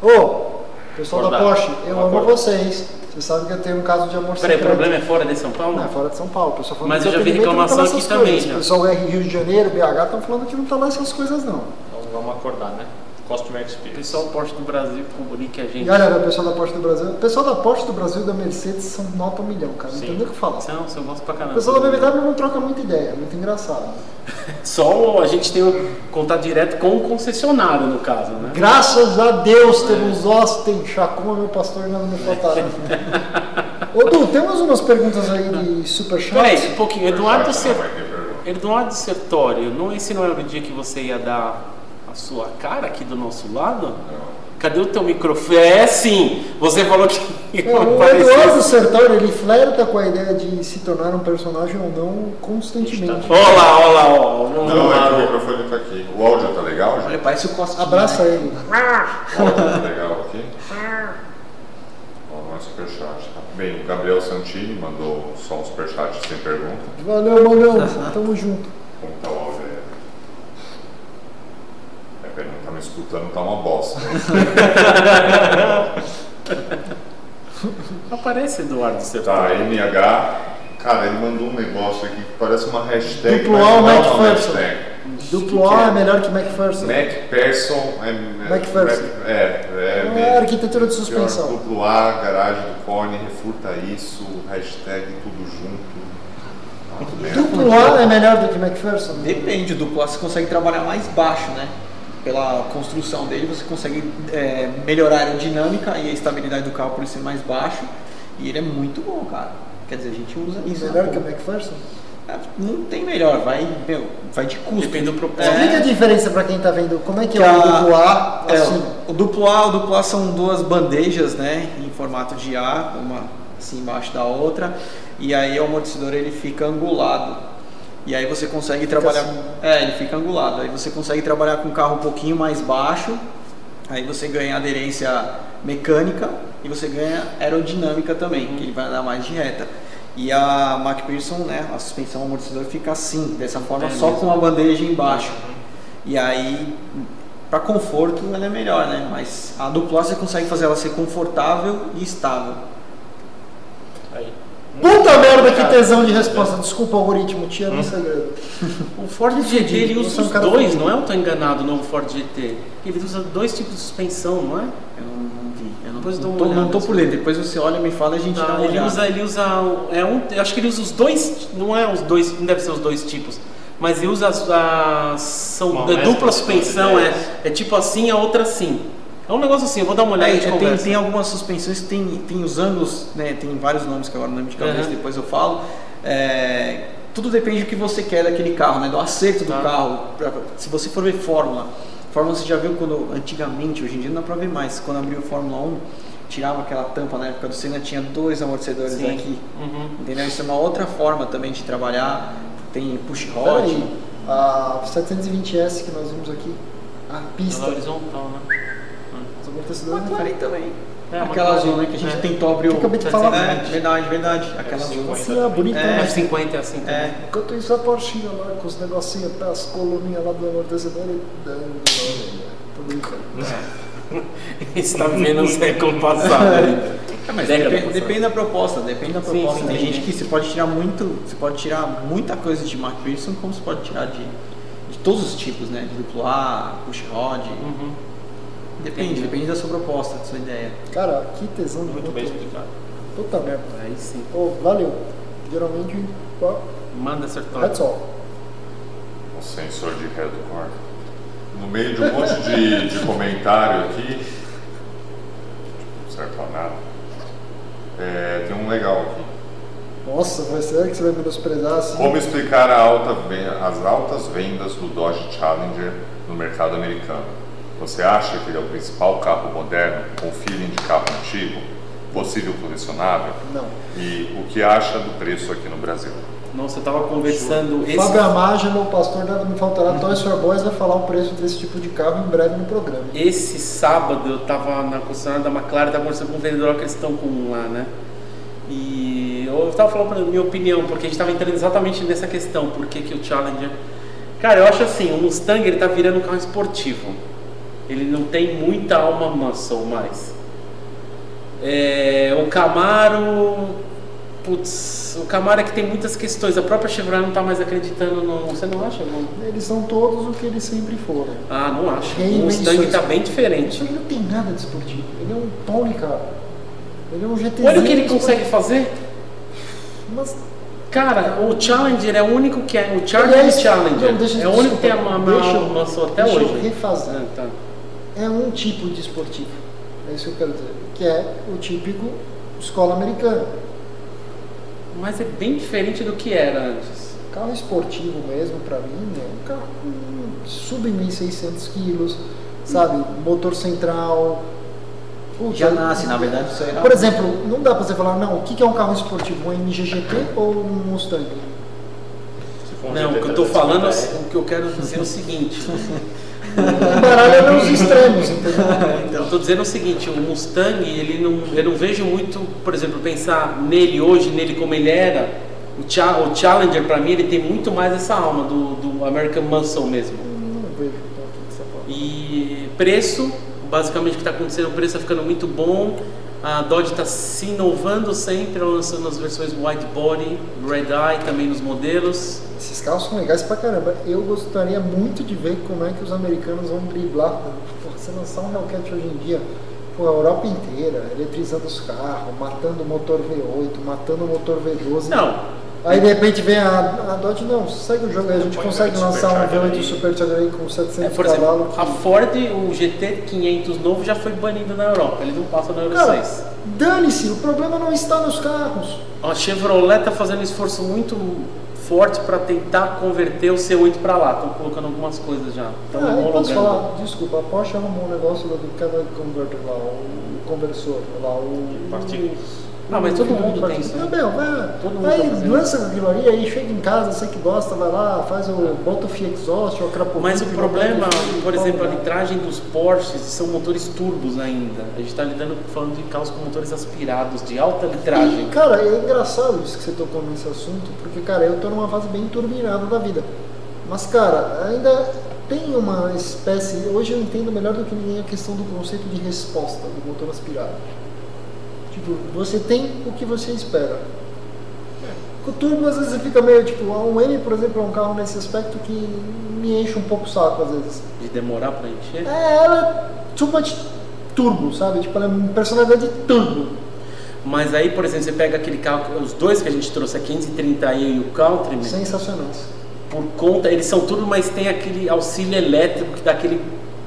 Ô, pessoal da Acordar. Porsche, eu Vamos amo vocês. Vocês sabem que eu tenho um caso de amor Peraí, o problema é fora de São Paulo? Não, é fora de São Paulo. Pessoal falando Mas que eu já vi tá reclamação essas aqui também. O pessoal R Rio de Janeiro, BH, estão falando que não tá lá essas coisas não. Então vamos acordar, né? Customer O Experience. pessoal Porsche do Brasil comunica a gente. E olha, o pessoal da Porsche do Brasil, o pessoal da Porsche do Brasil e da Mercedes são nota um milhão, cara. Não Sim. tem nem o que falar. São, são bons pra O caramba. pessoal da BMW não troca muita ideia, é muito engraçado. Só a gente tem um contato direto com o concessionário, no caso, né? Graças a Deus temos Austin, Chacon, meu pastor, nada me faltará. Ô Du, temos umas perguntas aí de superchat? Peraí, um pouquinho. Eduardo, não. Eduardo Sertório, não, esse não era o dia que você ia dar sua cara aqui do nosso lado? Cadê o teu microfone? É sim! Você falou que É, o Eduardo Sertório, ele flerta com a ideia de se tornar um personagem ou não constantemente. Olha lá, olha lá, ó. Vamos Não, é que o microfone tá aqui. O áudio tá legal, Olha, gente? parece o Cosquinha. Abraça ele. O áudio tá legal aqui? Ó, não é superchat, tá? Bem, o Gabriel Santini mandou só um superchat sem pergunta. Valeu, Manão. Tamo junto. Tá o áudio aí? É, pra ele não tá me escutando, tá uma bosta. Aparece Eduardo Tá, Sertório. MH. Cara, ele mandou um negócio aqui que parece uma hashtag. Duplo A, não é hashtag. Duplo A é melhor que McPherson. MacPherson é. MacPherson. É, é. É é arquitetura de suspensão. Pior, Duplo A, garagem do Cone, refuta isso, hashtag tudo junto. Ah. Duplo A é melhor do que McPherson? Depende, duplo A você consegue trabalhar mais baixo, né? Pela construção dele, você consegue é, melhorar a aerodinâmica e a estabilidade do carro por ele ser mais baixo. E ele é muito bom, cara. Quer dizer, a gente usa isso. Melhor na que o. McPherson? É, Não tem melhor, vai, meu, vai de custo. Depende do propósito. É. Explica a diferença pra quem tá vendo. Como é que Que é o duplo A É, assim? o duplo A, o duplo A são duas bandejas, né, em formato de A, uma assim embaixo da outra, e aí o amortecedor ele fica angulado. E aí você consegue trabalhar, assim. é, ele fica angulado. Aí você consegue trabalhar com um carro um pouquinho mais baixo. Aí você ganha aderência mecânica e você ganha aerodinâmica também, que ele vai andar mais de reta. E a McPherson, né, a suspensão amortecedor fica assim, dessa forma, É só mesmo. com a bandeja embaixo. E aí, para conforto, ela é melhor, né? Mas a dupla você consegue fazer ela ser confortável e estável. Puta merda, que tesão de resposta. Desculpa, algoritmo, tinha Hum. no segredo. O Ford GT ele usa é um os dois, não é? Eu tô enganado no Ford GT. Ele usa dois tipos de suspensão, não é? Eu não vi. Eu não, Depois dá não, tô, não tô por dentro. Depois você olha, me fala e a gente dá Ah, uma ele olhada. usa, ele usa, é um, eu acho que ele usa os dois, não é os dois, não deve ser os dois tipos, mas ele usa as, as- são é mescla dupla suspensão, é, é tipo assim, a outra assim. É um negócio assim, eu vou dar uma olhada É, é, tem, tem algumas suspensões que tem, tem os ângulos, né? Tem vários nomes que agora não lembro de cabeça, Uhum. depois eu falo. É, tudo depende do que você quer daquele carro, né? Do acerto do Tá. carro. Pra- se você for ver Fórmula, Fórmula você já viu quando antigamente, hoje em dia não dá pra ver mais, quando abriu Fórmula 1, tirava aquela tampa na época do Senna, tinha dois amortecedores Sim. aqui. Uhum. Entendeu? Isso é uma outra forma também de trabalhar. Tem push rod. Peraí, a 720S que nós vimos aqui, a pista, Ela é horizontal, né? Os amortecedores McLaren também. É, Aquela McLaren, azul, né? Que a gente é. tentou abrir Que o. eu acabei de falar. É, verdade, verdade. Aquela azul. assim, ah, bonita. É, né? F50 é assim. É, Enquanto isso, a Porsche lá com os negocinhos, tá, as coluninhas lá do amortecedor e dando. Tô brincando. Você tá vivendo um século passado aí. É, mas depende, depende da proposta, depende da proposta. sim, Tem sim. gente que você pode tirar muito, você pode tirar muita coisa de McPherson, como você pode tirar de, de todos os tipos, né? De duplo A, push rod. Uhum. Depende, depende da sua proposta, da sua ideia. Cara, que tesão de Muito bem explicado. Puta merda. Aí sim. Pô, valeu. Geralmente, ó, Manda Sertório. heads off. O sensor de corte. No meio de um monte de, de comentário aqui, não serve pra nada. É, tem um legal aqui. Nossa, vai ser que você vai menosprezar assim? Como explicar a alta as altas vendas do Dodge Challenger no mercado americano? Você acha que ele é o principal carro moderno com feeling de carro antigo, possível colecionável? Não. E o que acha do preço aqui no Brasil? Nossa, eu tava conversando. Esse... Fábio Amage, meu pastor, nada me faltará. Toys for Boys vai falar o preço desse tipo de carro em breve no programa. Esse sábado eu tava na concessionária da McLaren, tava conversando com um vendedor que eles estão com um lá, né? E eu tava falando minha opinião, porque a gente tava entrando exatamente nessa questão, por que, que o Challenger. Cara, eu acho assim, o Mustang ele tá virando um carro esportivo. Ele não tem muita alma muscle mais. É, o Camaro putz, o Camaro é que tem muitas questões. A própria Chevrolet não tá mais acreditando no. Você não acha, Gon? Eles são todos o que eles sempre foram. Ah, não acho. O. Mustang tá bem diferente. aí não tem nada de esportivo. Ele é um pony, cara. Ele é um GT. Olha o que ele consegue fazer. Mas Cara, o Challenger é o único que é. O Charger e Challenger. não, é o único que tem a desculpa, ma- deixa eu- ma- lançou até deixa eu hoje. refazer. Ah, tá. É um tipo de esportivo. É isso que eu quero dizer. Que é o típico escola americana. Mas é bem diferente do que era antes. Carro esportivo mesmo, pra mim, é um carro sub 1.600 quilos, sabe? Motor central. Puta, Já nasce, na verdade, isso aí era- Por exemplo, não dá pra você falar, não, o que é um carro esportivo? Um MGGT ou um Mustang? Se for um Não, o que eu GT350, tô falando, é- o que eu quero dizer é o seguinte. Embaralha nos extremos, entendeu? Então, eu tô dizendo o seguinte, o Mustang, ele não, eu não vejo muito, por exemplo, pensar nele hoje, nele como ele era. O, Cha- o Challenger, pra mim, ele tem muito mais essa alma do, do American Muscle mesmo. Não vejo tanto dessa forma. E preço, basicamente o que está acontecendo, o preço está ficando muito bom. A Dodge está se inovando sempre, lançando as versões White Body, Red Eye também nos modelos. Esses carros são legais pra caramba. Eu gostaria muito de ver como é que os americanos vão driblar. Você lançar um Hellcat hoje em dia, pô, a Europa inteira, eletrizando os carros, matando o motor V8, matando o motor V12. Não, Aí de repente vem a, a Dodge, não, segue o jogo aí, a gente consegue lançar um Supercharger V8 aí. Supercharger aí com 700 é, por exemplo, cavalos. a Ford, o GT500 novo já foi banido na Europa, ele não passa na Euro Cara, 6. dane-se, o problema não está nos carros. A Chevrolet está fazendo um esforço muito forte para tentar converter o C8 para lá, estão colocando algumas coisas já, Ah, eu posso homologando. falar, desculpa, a Porsche arrumou um negócio lá do Catalytic Converter lá, o conversor, lá, o... Partículas. Ah, mas todo mundo tem isso, né? Também, vai, Todo mundo aí tá lança aquilo ali, aí chega em casa, você que gosta, vai lá, faz o, bota o FI Exhaust, o Crapovito, Mas o problema, o- por exemplo, a bota- litragem dos Porsches são motores turbos ainda. A gente está lidando falando de carros com motores aspirados, de alta litragem. E, cara, é engraçado isso que você tocou nesse assunto, porque, cara, eu tô numa fase bem turbinada da vida. Mas, cara, ainda tem uma espécie. Hoje eu entendo melhor do que ninguém a questão do conceito de resposta do motor aspirado. Tipo, você tem o que você espera. Com o turbo, às vezes você fica meio tipo, um M, por exemplo, é um carro nesse aspecto que me enche um pouco o saco, às vezes. De demorar para encher. É, ela é too much turbo, sabe? Tipo, ela é uma personalidade turbo. Mas aí, por exemplo, você pega aquele carro, os dois que a gente trouxe, a 530e e o Countryman, Sensacionais. por conta, eles são tudo, mas tem aquele auxílio elétrico que dá aquele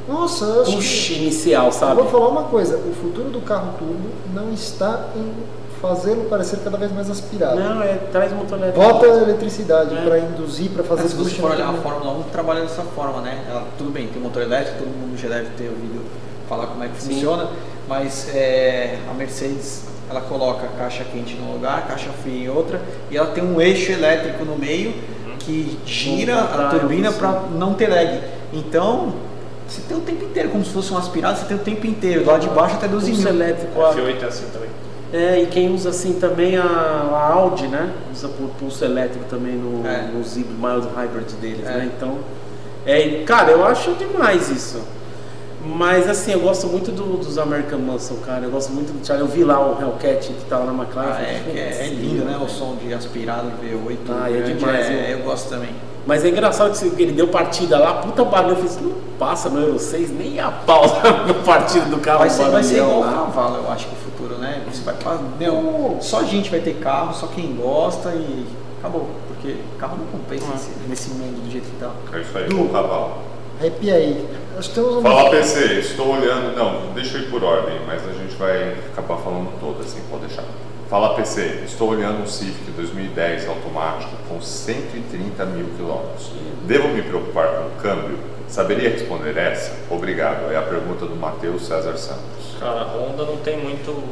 Nossa, eu acho que... push inicial, Eu sabe? vou falar uma coisa, o futuro do carro turbo não está em fazê-lo parecer cada vez mais aspirado. Não, é traz motor elétrico. Bota eletricidade É. para induzir, para fazer Mas se você for olhar a. Fórmula 1 trabalha dessa forma, né? Ela, tudo bem, tem motor elétrico, todo mundo já deve ter ouvido falar como é que Sim. funciona, mas é, a Mercedes ela coloca a caixa quente num lugar, caixa fria em outra, e ela tem um eixo elétrico no meio que gira a turbina você. para não ter lag. Então, você tem o tempo inteiro, como se fosse um aspirado, você tem o tempo inteiro, do lado de baixo até 12 Pulso mil. elétrico. a- F8 é assim também. É, e quem usa assim também a, a Audi, né? Usa por pulso elétrico também no, É. nos mild hybrid deles, É. né? Então, é, cara, eu acho demais isso. Mas assim, eu gosto muito do- dos American Muscle, cara. Eu gosto muito do Charlie. Eu vi lá o Hellcat que tá lá na McLaren. Ah, é, que é, é "Putz, lindo, né? O velho." som de aspirado V8. Ah, é demais, é, eu gosto também. Mas é engraçado que ele deu partida lá, puta barulho. Eu fiz, não passa no Euro 6, nem a pausa no partido do carro. Vai ser, vai ser igual o cavalo, eu acho que o futuro, né? Você vai meu, só gente vai ter carro, só quem gosta e acabou. Porque carro não compensa Ah. nesse, nesse mundo do jeito que tá. É isso aí, bom cavalo. Arrepia aí. Acho que temos um... Fala PC, estou olhando. Não, deixa eu ir por ordem, mas a gente vai acabar falando todo assim, pode deixar. Fala PC, estou olhando um Civic 2010 automático com 130 mil quilômetros. Devo me preocupar com o câmbio? Saberia responder essa? Obrigado. É a pergunta do Matheus César Santos. Cara, a Honda não tem muito o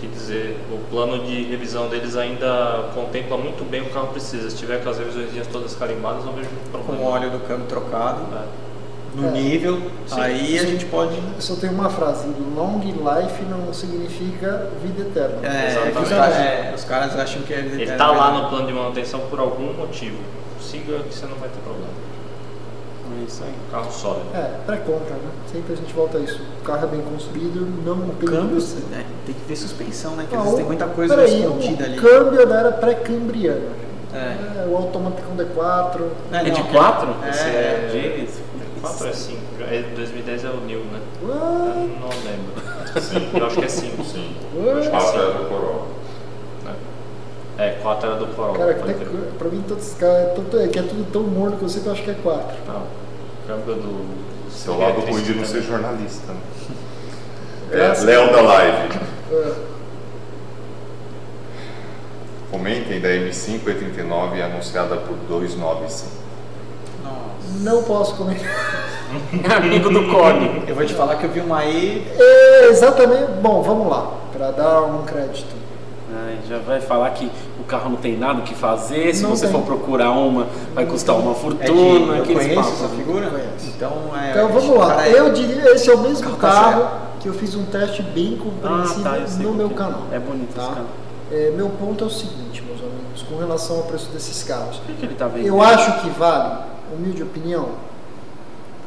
que dizer. O plano de revisão deles ainda contempla muito bem o que o carro precisa. Se tiver com as revisões todas carimbadas, não vejo muito Com problema. o óleo do câmbio trocado, É. no É. nível, Sim. aí a gente pode. Eu só tenho uma frase, long life não significa vida eterna. É, os, caras, é, os caras acham que é Ele é tá lá verdade. no plano de manutenção por algum motivo. Siga que você não vai ter problema. É isso aí. Carro sólido. É, pré-compra, né? Sempre a gente volta a isso. O carro é bem construído, não tem... Câmbio, né? tem que ver suspensão, né? Que às Ah, tem muita coisa peraí, escondida o ali. câmbio da era pré-cambriana. É. É, o automático D4. É, É de não, 4? É. É- Jeez. 4 é 5. É, 2010 é o New, né? Eu What? não lembro. Eu acho que é 5. Sim. What? Quatro é do Corolla. É, 4 era do Corolla. Cara, até, pra mim todos caras é, tudo- é que é tudo tão morno que eu sempre acho que é 4. Não. Câmbio do. Seu lado é ruim de não ser jornalista. né? É, Léo da Live. É. Comentem da M5 E39 anunciada por 295. Nossa. Não posso comentar. Amigo do Cone. Eu vou te falar que eu vi uma aí. É, exatamente. Bom, vamos lá. Pra dar um crédito. Ai, já vai falar que o carro não tem nada o que fazer. Se Não você tem. for procurar uma, vai custar uma É de, fortuna. eu aqueles conheço papos. essa figura? Conheço. Então é. Então vamos lá. é- Eu diria esse é o mesmo Carro tá carro que eu fiz um teste bem Ah, compreensível tá, eu sei no meu que é. canal. É bonito tá? esse carro. É, meu ponto é o seguinte, meus amigos, com relação ao preço desses carros. O que, que ele tá vendo? Eu acho que vale, humilde opinião,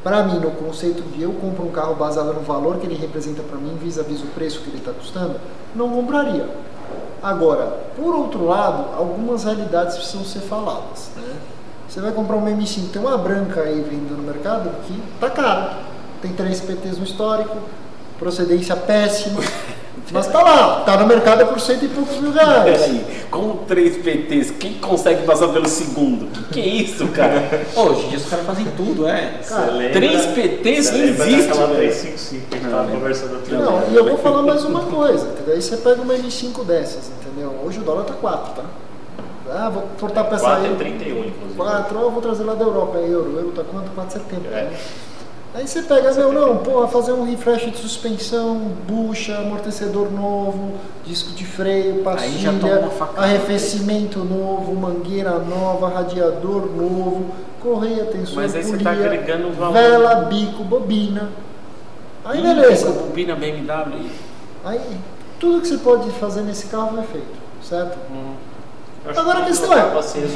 para mim, no conceito de eu compro um carro baseado no valor que ele representa para mim, vis-a-vis o preço que ele está custando, não compraria. Agora, por outro lado, algumas realidades precisam ser faladas. né? Você vai comprar uma M5, tem uma branca aí vendendo no mercado que tá cara. Tem três PTs no histórico, procedência péssima. Mas tá lá, tá no mercado por cento e poucos mil reais. Peraí, com três PTs, quem consegue passar pelo segundo? Que que é isso, cara? Hoje em dia os caras fazem tudo, é. Cara, lembra- Três PTs não lembra existe, daquela velho. 355 que tava conversando outro? Não, e eu vou falar mais uma coisa, entendeu? Aí você pega uma M5 dessas, entendeu? Hoje o dólar tá 4, tá? Ah, vou cortar pra 4 sair. é 31, inclusive. 4, eu vou trazer lá da Europa, é euro. O euro tá quanto? 4,70. É. né? Aí você pega, meu, não, porra, fazer um refresh de suspensão, bucha, amortecedor novo, disco de freio, pastilha, arrefecimento novo, mangueira nova, radiador novo, correia, tensor, Mas aí você polia, tá agregando valor. vela, bico, bobina. Aí Ih, beleza. com Bobina BMW. Aí tudo que você pode fazer nesse carro é feito, certo? Hum. Acho Agora a que questão é,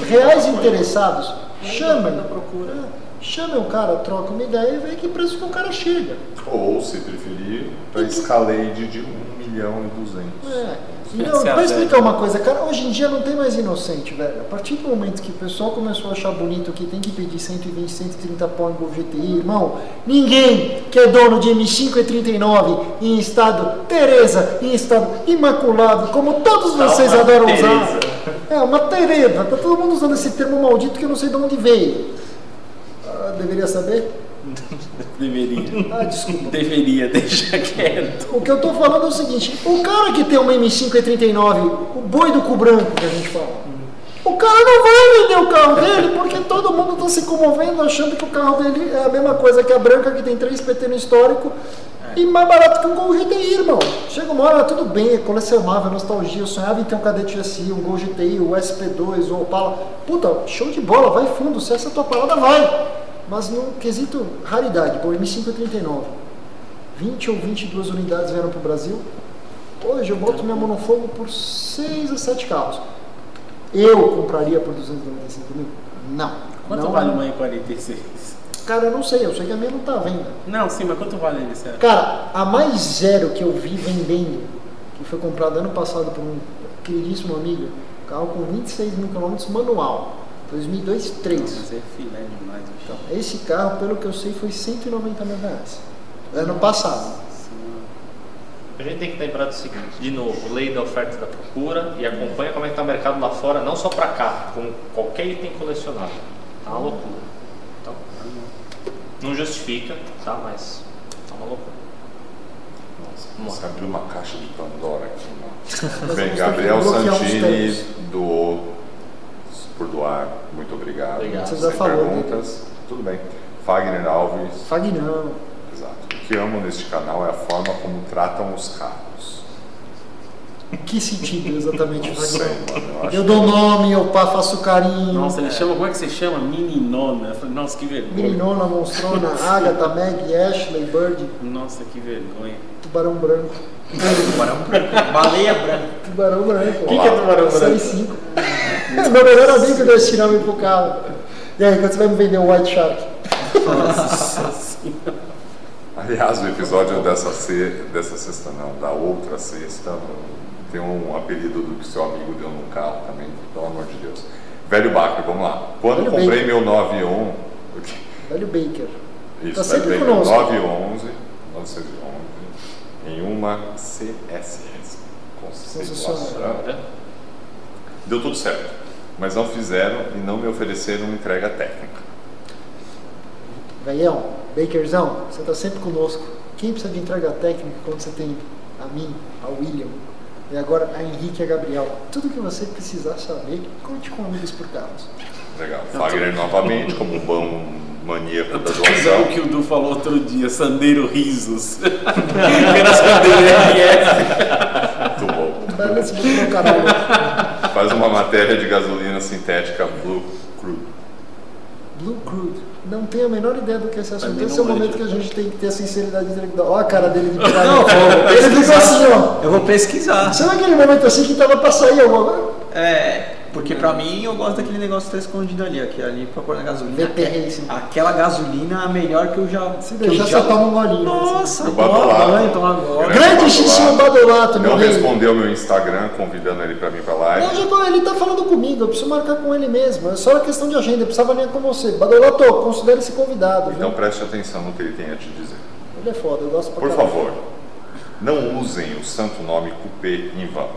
reais interessados, chamem. da procura. É, Chamem o cara, troca uma ideia e vê que preço que o cara chega. Ou, se preferir, para Escalade de 1 milhão e 200. É. Não, é a pra velha. explicar uma coisa, cara, hoje em dia não tem mais inocente, velho. A partir do momento que o pessoal começou a achar bonito que tem que pedir 120, 130 pau em Gol GTI, irmão, ninguém que é dono de M5 e 39 em estado Tereza, em estado imaculado, como todos Tá vocês adoram Tereza. usar. É, uma Tereza. Tá todo mundo usando esse termo maldito que eu não sei de onde veio. Deveria saber? Deveria. Ah, desculpa. Deveria, deixa quieto. O que eu tô falando é o seguinte, o cara que tem uma M5 E39, o boi do cu branco que a gente fala, o cara não vai vender o carro dele porque todo mundo tá se comovendo achando que o carro dele é a mesma coisa que a branca que tem 3 PT no histórico e mais barato que um Gol GTI, irmão. Chega uma hora, tudo bem, é colecionável, nostalgia, eu sonhava em ter um Cadete GSI, um Gol GTI, o SP2, o Opala. Puta, show de bola, vai fundo, se essa é a tua parada, vai. Mas no quesito raridade, pô, M5 E39. 20 ou 22 unidades vieram para o Brasil. Hoje eu boto minha mão no fogo por 6 a 7 carros. Eu compraria por 295 mil? Não. Quanto não, vale uma E46? Cara, eu não sei, eu sei que a minha não tá à venda. Não, sim, mas quanto vale ele, sério? Cara, a mais zero que eu vi vendendo, que foi comprada ano passado por um queridíssimo amigo, carro com 26 mil quilômetros manual, 2002, 3. Mas é filé demais, então. Esse carro, pelo que eu sei, foi 190 mil reais. Ano passado. A gente tem que lembrar do seguinte, de novo, lei da oferta e da procura e acompanha como é que está o mercado lá fora, não só para cá, com qualquer item colecionável. Tá uma loucura. Então, não justifica, tá? Mas tá uma loucura. Nossa, Vamos abriu uma caixa de Pandora aqui, mano. Bem, Gabriel Santini doou por doar. Muito obrigado. Obrigado. Você já Sem falou, perguntas. Tudo bem. Fagner Alves. Fagnão. Exato. O que amo neste canal é a forma como tratam os carros. Que sentido exatamente, Não sei, mano. Eu Eu dou nome, eu pá, faço carinho. Nossa, ele chama, como é que você chama? Meninona. Nossa, que vergonha. Meninona, monstrona, Agatha, Meg, Ashley, Bird, Nossa, que vergonha. tubarão branco. Tubarão branco. Baleia branca. Tubarão branco. O que que é tubarão Série 5. Meu melhor amigo deu esse nome pro carro. E aí, quando você vai me vender o White Shark? Nossa senhora. Aliás, o episódio dessa, se- dessa sexta, não, da outra sexta, tem um apelido do que seu amigo deu no carro também, pelo amor de Deus. Velho Bacre, vamos lá. Quando Velho comprei Baker. meu 91, o quê? Velho Baker. Isso, Tá sempre Velho conosco. 911, 911, em uma CSS. Conceituação. Deu tudo certo, mas não fizeram e não me ofereceram entrega técnica. Veião, Bakerzão, você tá sempre conosco. Quem precisa de entrega técnica quando você tem a mim, a William e agora a Henrique e a Gabriel? Tudo que você precisar saber, conte com amigos por carros. Legal. Fagner novamente, como um bom maníaco da Usando o doação. que o Du falou outro dia, Sandeiro Risos. Era Sandeiro RS. Muito bom. Beleza, no meu canal. Faz uma matéria de gasolina sintética Blue Crude. Blue Crude. Não tenho a menor ideia do que é esse assunto. Esse é o momento que a gente tem que ter a sinceridade intelectual. Olha a cara dele de pirata. Não, vou Ele ficou pesquisar. assim, ó. Eu vou pesquisar. Sabe aquele momento assim que tava pra sair alguma coisa? É, porque pra mim eu gosto daquele negócio que tá escondido ali, aqui, ali pra pôr na gasolina. VP Racing. Aquela gasolina a melhor que eu já. Se já... você toma um golinho. Nossa, O toma banho, toma agora. Grande Xixinho Badolato, meu Não rei. respondeu meu Instagram convidando ele pra vir pra Não, live. já tô- ele tá falando comigo, eu preciso marcar com ele mesmo. É só uma questão de agenda, eu precisava nem com você. Badolato, considere esse convidado. Então viu? preste atenção no que ele tem a te dizer. Ele é foda, eu gosto pra Por caralho. favor, não usem o santo nome Coupé em vão.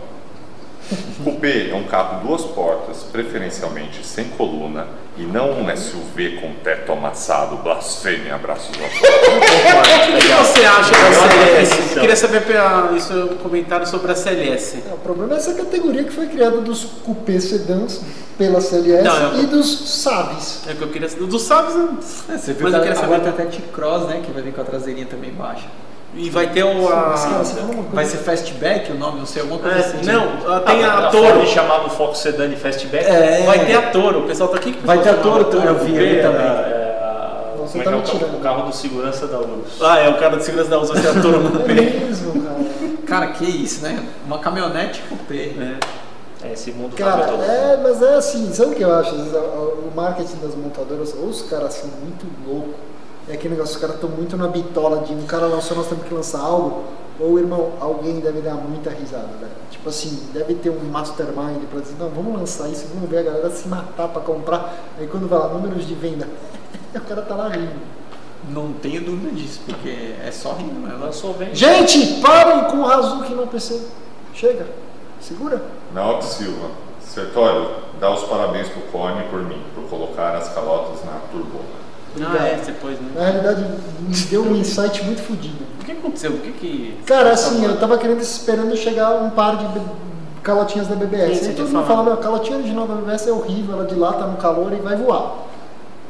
Coupé é um carro duas portas, preferencialmente sem coluna, e não um SUV com teto amassado, blasfêmia, abraços ao O que você acha da CLS? definição. Queria saber pra- isso, um comentário sobre a CLS. É, o problema é essa categoria que foi criada dos cupês sedãs pela CLS Não, eu- e dos Saves. É o que eu queria saber. Do Sabes, né? É, você viu Mas que eu queria agora saber- tem até T-Cross, né? Que vai vir com a traseirinha também baixa. E vai ter o. A... Vai ser Fastback o nome, não sei, alguma coisa É, assim. não, ah, tem Ah, a Ford Toro. chamava o Fox Sedan de Fastback. É, Vai ter a Toro. O pessoal tá aqui. que Vai ter a chamava Toro, eu vi ali É, também. é, a- Nossa, como é tá que é o, carro- o carro do segurança da URSS. Ah, é o cara de segurança da vai ser a Toro É Coupé. mesmo, cara. Cara, que isso, né? Uma caminhonete coupé. É, esse mundo tá Cara, todo. é, mas é assim, sabe o que eu acho? Vezes, a- a- O marketing das montadoras, ou os caras são muito loucos, é aquele negócio, os caras estão muito na bitola de um cara lançou, nós temos que lançar algo, ou irmão, alguém deve dar muita risada, velho. Tipo assim, deve ter um mastermind pra dizer, não, vamos lançar isso, vamos ver a galera se matar pra comprar. Aí quando vai lá, números de venda, o cara tá lá rindo. Não tenho dúvida disso, porque é só rindo, né? Lançou bem. Gente, parem com o Hazuki no PC. Chega, segura. Naoki Silva, Sertório, dá os parabéns pro Cone por mim, por colocar as calotas na turbona. Ah, é, você pôs, né? Na realidade, me deu um insight muito fodido. O que aconteceu? O que que. Cara, assim, eu tava querendo esperando chegar um par de calotinhas da Sim, BBS. você Aí todo mundo falando, a calotinha original da BBS é horrível, ela tá no calor e vai voar.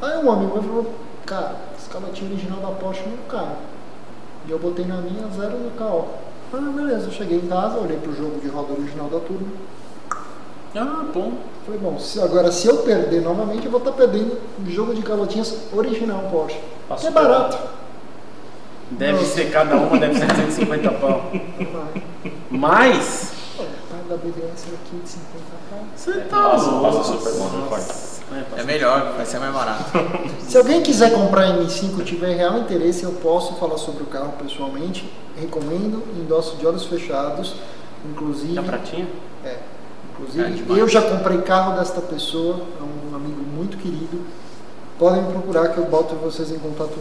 Aí um amigo meu falou, cara, essa calotinha original da Porsche não cai. E eu botei na minha zero no KO. Ah, beleza, eu cheguei em casa, olhei pro jogo de roda original da turma. Ah, bom. Falei, bom, se, agora se eu perder novamente, eu vou estar perdendo o jogo de calotinhas original Porsche. Que é barato. Deve Não. ser cada uma, deve ser 150 pau. Mas. Da BBS era 550 pau. Você tá Nossa, louco. passa super bom no Cone. É melhor, vai ser mais barato. Se alguém quiser comprar M5 e tiver real interesse, eu posso falar sobre o carro pessoalmente. Recomendo, endosso de olhos fechados. Inclusive, Tá pratinha? é, É inclusive demais. eu já comprei carro desta pessoa, é um amigo muito querido. Podem me procurar que eu boto vocês em contato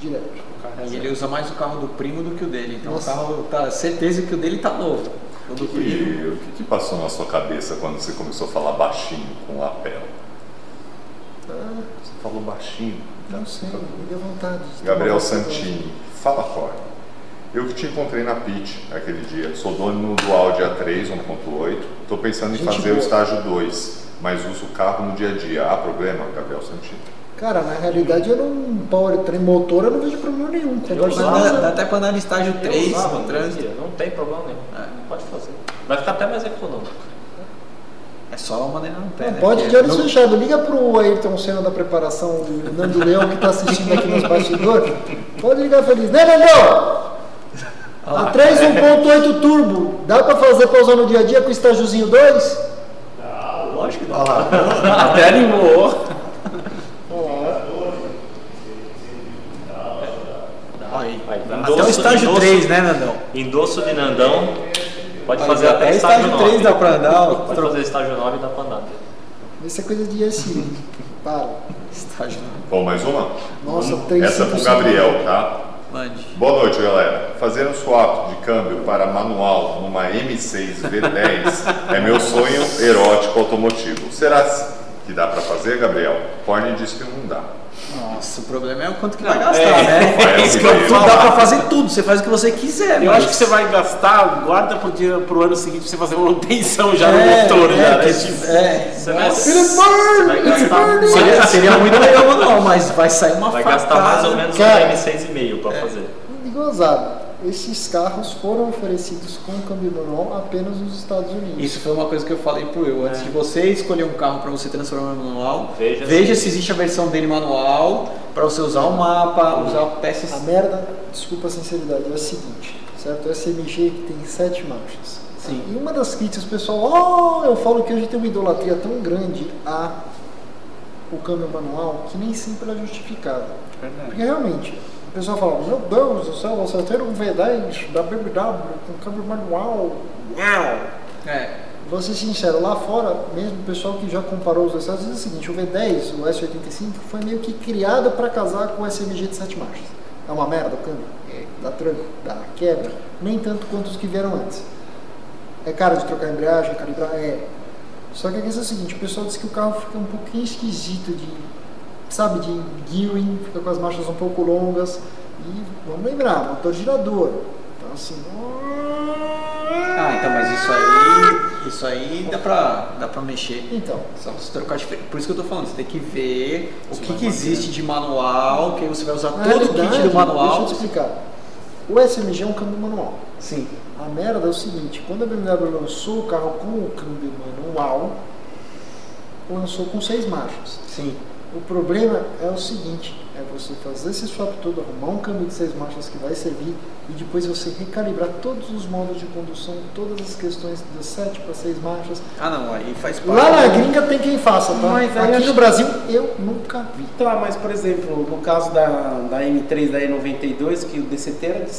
direto. E ele usa mais o carro do primo do que o dele. Então Nossa. o carro tá certeza que o dele tá novo. O que, primo. o que que passou na sua cabeça quando você começou a falar baixinho com o lapel? Ah, Você falou baixinho? não sei, me deu vontade. de Gabriel Santini, fala Corne. Eu que te encontrei na PIT aquele dia, sou dono do Audi A3 1.8, estou pensando em Gente fazer o boa. estágio 2, mas uso o carro no dia a dia. Há problema, Gabriel Santini? Cara, na realidade eu não. Power trem motor eu não vejo problema nenhum. Usava, Dá, dá até pra andar no estágio Eu 3 usava no trânsito. Não tem problema nenhum. É. Pode fazer. Vai ficar até mais econômico. É só maneira no pé, Não, né? pode de olhos não- fechados. Liga pro Ayrton Senna da preparação, o Nando Leão que tá assistindo aqui nos bastidores. Pode ligar feliz. Né, Nando? A 3 1.8 turbo, dá pra fazer pra usar no dia a dia com o estágiozinho 2? Ah, lógico que não. Até animou. Aí. Até o estágio endosso- 3, né, Nandão? Endosso de Nandão. Pode Aí, fazer até até estágio estágio 3 9. dá pra andar, ó. Pode fazer estágio 9 e dá pra andar. Isso é coisa de ISI. Para. Estágio Bom, mais uma? Nossa, três Essa é pro Gabriel, tá? Mande. Boa noite, galera. Fazer um swap de câmbio para manual numa M6 V10 é meu sonho erótico automotivo. Será que dá para fazer, Gabriel? Corne disse que não dá. Nossa, o problema é o quanto que vai Não, gastar, é. né? É, Isso que eu tudo dá pra fazer tudo, você faz o que você quiser, Eu mas- acho que você vai gastar, guarda pro, dia, pro ano seguinte pra você fazer uma manutenção já É, no motor. é, já, né? que- Tipo, é. Você vai, It's você vai gastar! Seria, seria muito legal, manual, mas vai sair uma vai facada. gastar mais ou menos Cara. um M6,5 pra fazer. Gozado. Esses carros foram oferecidos com câmbio manual apenas nos Estados Unidos. Isso foi uma coisa que eu falei pro eu. Antes de você escolher um carro para você transformar em manual, Veja veja, se- existe a versão dele manual para você usar o mapa, usar A peças. merda, desculpa a sinceridade, é a seguinte, certo? O SMG que tem sete marchas. Sim. E uma das críticas, pessoal, oh, eu falo que hoje tem uma idolatria tão grande a o câmbio manual que nem sempre é justificada. Porque realmente, o pessoal fala, meu Deus do céu, você ter um V10 da BMW com câmbio manual. Uau! É. Vou ser sincero, lá fora, mesmo o pessoal que já comparou os dois estados, diz o seguinte, o V10, o S85, foi meio que criado para casar com o SMG de 7 marchas. É uma merda o câmbio? É, dá tranco, dá quebra, nem tanto quanto os que vieram antes. É caro de trocar a embreagem, calibrar, é. Só que a questão é a seguinte, o pessoal diz que o carro fica um pouquinho esquisito de, sabe, de gearing, fica com as marchas um pouco longas. E vamos lembrar, motor girador. Então assim, Ah, então, mas isso aí, isso aí dá pra, dá pra mexer. então, Só você trocar de. Por isso que eu tô falando, você tem que ver o que, que existe de manual, que aí você vai usar Na todo o kit do manual. Deixa eu te explicar. O SMG é um câmbio manual. Sim. A merda é o seguinte, quando a BMW lançou o carro com o câmbio manual, lançou com seis marchas. Sim. O problema é o seguinte, é você fazer esse swap todo, arrumar um câmbio de seis marchas que vai servir e depois você recalibrar todos os modos de condução, todas as questões das sete para seis marchas. Ah, não, aí faz parte. Lá na gringa tem quem faça, tá? Mas Aqui acho- no Brasil eu nunca vi. Tá, mas por exemplo, no caso da, da M3 da E92, que o DCT era de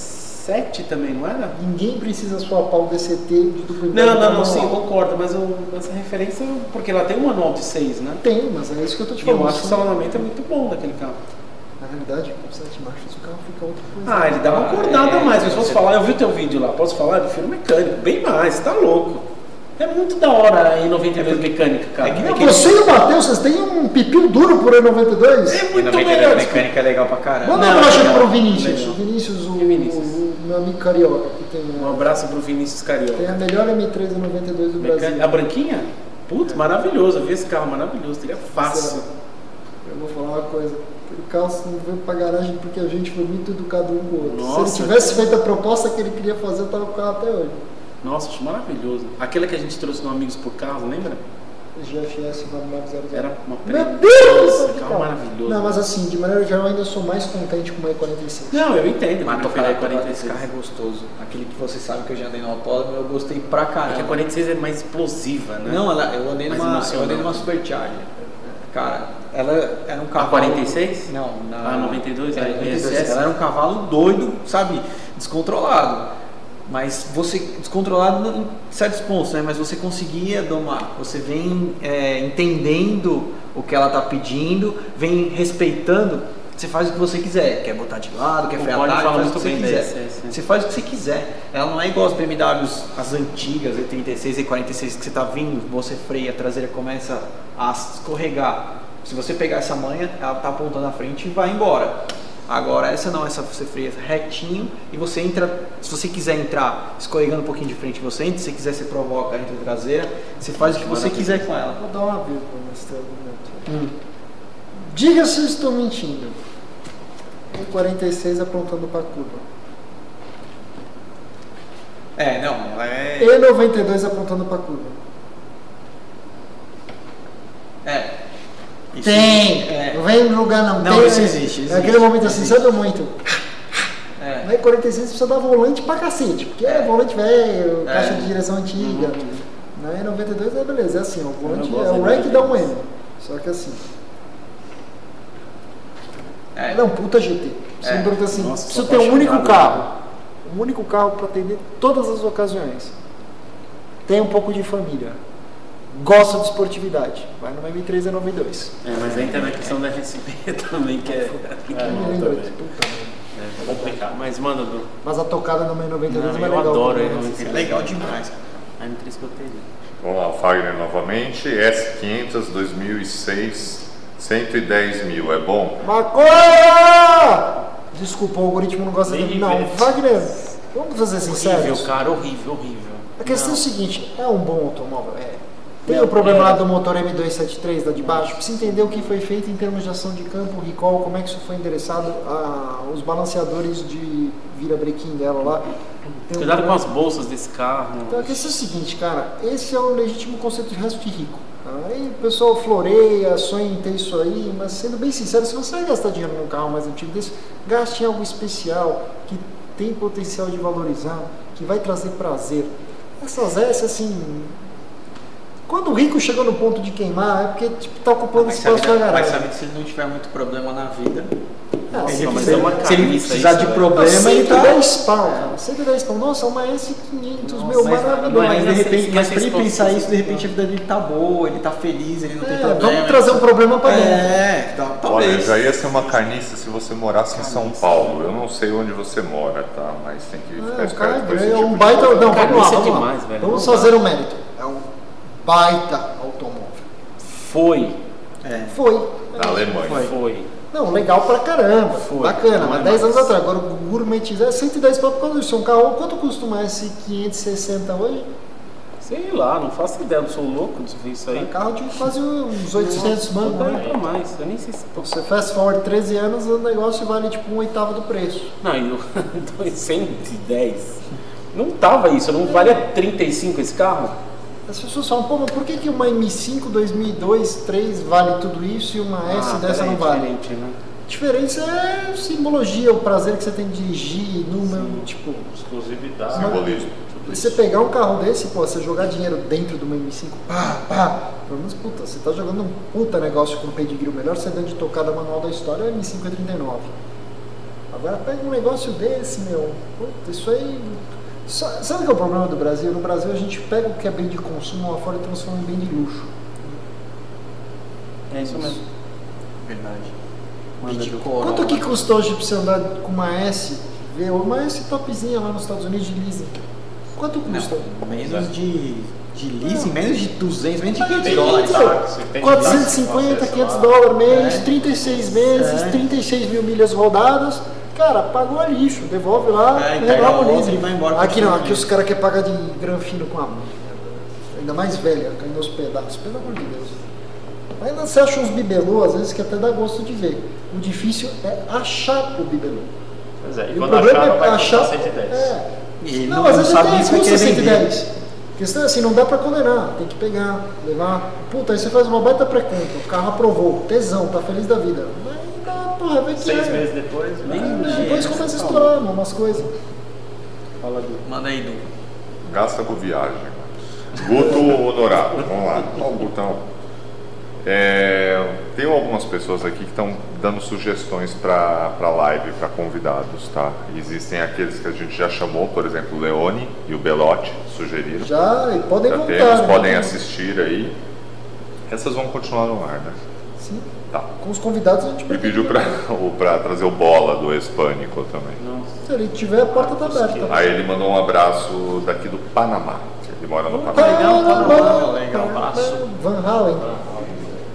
7 também, não era? Ninguém precisa swapar o DCT de duplo Não, não, não, sim, eu concordo, mas eu, essa referência, porque ela tem um manual de 6, né? Tem, mas é isso que eu tô te E eu falando. acho que o salonamento é muito bom daquele carro. Na realidade, com sete marchas o carro fica outra coisa. Ah, ele dá uma Ah, acordada é, a mais, mas posso falar, eu vi o teu vídeo lá, posso falar? Eu prefiro mecânico, bem mais, tá louco. É muito da hora a E92 mecânica, cara. é que- É, Meu, Você e o Matheus, vocês têm um pipil duro por E92? é muito 92 melhor. mecânica é legal pra caramba. Manda um abraço pro Vinícius. legal. O Vinícius, o, Vinícius? o meu amigo carioca, que tem, Um a- abraço pro Vinícius Carioca. tem a melhor M3 e 92 do Brasil. A branquinha? Putz, maravilhoso, eu vi esse carro maravilhoso, teria fácil. Eu vou falar uma coisa. Aquele carro não veio pra garagem porque a gente foi muito educado um com o outro. Nossa. Se ele tivesse feito a proposta que ele queria fazer, eu tava com o carro até hoje. Nossa, acho maravilhoso. Aquela que a gente trouxe no Amigos por Carro, lembra? GFS 9900. Era uma Meu preta. Deus! Nossa, carro maravilhoso. Não, mas assim, de maneira geral, eu ainda sou mais contente com uma E46. Não, eu entendo. Mas porque tocar a esse 46. carro é gostoso. Aquele que você sabe que eu já andei no autódromo, eu gostei pra É que a caramba. 46 é mais explosiva, né? Não, ela, eu andei Mais numa, eu andei numa Supercharger. Cara, ela era um A cavalo... 46? Não, na... Ah, 92, É, a 92. ISS. Ela era um cavalo doido, sabe? Descontrolado. Mas você, descontrolado em certos pontos, né? Mas você conseguia domar. Você vem é, entendendo o que ela tá pedindo, vem respeitando. Você faz o que você quiser. Quer botar de lado, quer frear atrás, faz o que você quiser. ISS, né? Você faz o que você quiser. Ela não é igual as BMWs, as antigas, E36, E46, que você tá vindo, você freia, a traseira começa a escorregar. Se você pegar essa manha, ela tá apontando à frente e vai embora. Agora essa não, essa você freia retinho e você entra, se você quiser entrar escorregando um pouquinho de frente, você entra, se você quiser você provoca a traseira, você faz o que você quiser com ela. Vou dar uma vírgula nesse teu argumento. Hum. Diga se eu estou mentindo. E46 apontando para a curva. É, não, é. E92 apontando para a curva. É. Isso- Tem! É. Não vem lugar não. Não, tem, isso né? existe, É existe, aquele momento assim, existe. sabe muito? é. Na E46 você precisa dar volante pra cacete, porque é, É. volante velho, É. caixa de direção antiga. Na E92 é beleza, é assim, o volante é o da REC dá um E92. M. Só que assim, É. ela é um puta GT. Você me pergunta assim, Nossa, preciso sou ter um único carro. Um único carro para atender todas as ocasiões. Tem um pouco de família. Gosta de esportividade. Vai no M3 e 92. É, mas aí tem a questão da RSB também, que é. É, não, também. merda. É complicado. Mas, mano, do... Mas a tocada no M92 Não, é mais eu legal. adoro que ele o no M3. É legal demais, cara. a M3 que eu teria. Vamos lá, o Fagner novamente. S500 2006, 110 mil. É bom? Maconha! Desculpa, o algoritmo não gosta de Não. Wagner, vamos fazer Horrível, sinceros. cara, horrível, horrível. A questão é o seguinte, é um bom automóvel? É. Tem o problema lá do motor M273 lá de baixo, precisa entender o que foi feito em termos de ação de campo, recall, como é que isso foi endereçado, a, os balanceadores de vira-brequim dela lá. Tem um Cuidado com problema- as bolsas desse carro. Então a questão é o seguinte, cara, esse é o legítimo conceito de resto de rico. tá? Aí o pessoal floreia, sonha em ter isso aí, mas sendo bem sincero, se você vai gastar dinheiro num carro mais antigo desse, gaste em algo especial, que tem potencial de valorizar, que vai trazer prazer. Essas S, assim. Quando o rico chegou no ponto de queimar, é porque tipo, tá ocupando Mas espaço na mas garagem. sabe que se ele não tiver muito problema na vida, Ah, ele mas é uma se ele carniça precisar isso, de velho. problema, Não, ele tá. 110 pau, cara. 110 pau. Nossa, uma S500, meu, mas- maravilhoso. Mas de Mas repente, mas pra ele pensar isso, de repente a vida dele tá boa, ele tá feliz, ele não tem É, problema. vamos trazer um problema pra dentro. É, tá- Olha, talvez. já ia ser uma carniça se você morasse em São Paulo. Eu não sei onde você mora, tá? Mas tem que ficar É, é esperto é um baita. Não, vamos lá, é vamos lá. Vamos Não fazer o mérito. É baita automóvel. Foi. É. Foi. Da Alemanha. Foi. Foi. Não, legal pra caramba. Foi. Bacana, mas é 10 anos mais. atrás. Agora gourmetizar é 110 pau por causa disso. Um carro, quanto custa uma S560 hoje? Sei lá, não faço ideia, não sou louco de ver isso É aí. carro de quase uns 800 Não mangos, né? pra mais, eu nem sei se. Você fast forward 13 anos, o negócio vale tipo um oitavo do preço. Não, e o 110. Não tava isso, não valia 35 esse carro? As pessoas falam, pô, mas por que, que uma M5 2002, 3 vale tudo isso e uma S Ah, dessa peraí, não vale? diferente, né? A diferença é simbologia, o prazer que você tem de dirigir, número, tipo. Exclusividade. Simbolismo. Você pegar um carro desse, pô, você jogar dinheiro dentro de uma M5, pá, pá, pelo menos, puta, você tá jogando um puta negócio com pedigree, o melhor sedã de tocada manual da história é o M5 é 39. Agora pega um negócio desse, meu, puta, isso aí... Sa- Sabe o que é o problema do Brasil? No Brasil a gente pega o que é bem de consumo lá fora e transforma em bem de luxo. É isso mesmo. Verdade. Quanto que custa hoje pra você andar com uma S, ver uma S topzinha lá nos Estados Unidos de leasing? Quanto custa? Não, menos de, de leasing, menos de 200, menos de Mas 500 tem dólares. tem 450, táxi, 500 lá. dólares mês, É. 36 meses, É. 36 mil milhas rodadas. Cara, pagou lixo, devolve lá, É, o outra leasing. e vai embora Aqui não, o aqui os caras querem pagar de granfino com a merda. Ainda mais velha, caindo aos pedaços, pelo amor de Deus. Ainda você acha uns bibelô, às vezes, que até dá gosto de ver. O difícil é achar o bibelô. Pois é, e E o quando problema achar, não é achar. custar 110. É. E não, não- às não vezes sabe até custa querer vender. 110. A questão é assim, não dá pra condenar, tem que pegar, levar. Puta, aí você faz uma baita pré-compra, o carro aprovou, tesão, tá feliz da vida. Ainda, porra, que Seis é. meses depois, né? depois dinheiro, começa a estourar umas coisas. Fala do. Manda aí, Du. Gasta com viagem. Guto Honorado, vamos lá. Ó, Gutão. É, tem algumas pessoas aqui que estão dando sugestões para a live, para convidados, tá? Existem aqueles que a gente já chamou, por exemplo, o Leone e o Belotti sugeriram. Já, e podem Já voltar. temos, né? podem assistir aí. Essas vão continuar no ar, né? Sim, Tá. com os convidados a gente E pediu para trazer o Bola do Hispânico também. Nossa. Se ele tiver, a porta tá aberta. Aí ele mandou um abraço daqui do Panamá. Ele mora no Panamá. legal, tá Panamá, legal, abraço. Van Halen.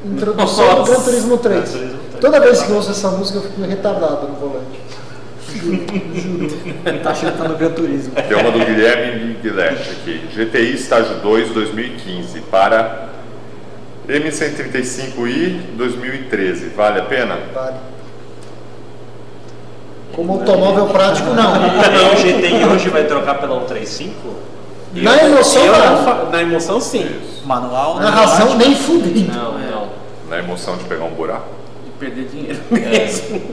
Introdução do. Gran Turismo 3. Gran Turismo 3. Toda vez que eu ouço essa música eu fico retardado no volante. Tá achando que tá no Gran Turismo. Tem uma do Guilherme Migueletti aqui. GTI Estágio 2 2015 para M135i 2013. Vale a pena? Vale. Como automóvel prático, não. O GTI hoje vai trocar pela 135? Na emoção, Eu não não. fa- na emoção, sim. Isso. Manual, Na razão, nem fudendo. Não, não. Na emoção de pegar um buraco. De perder dinheiro.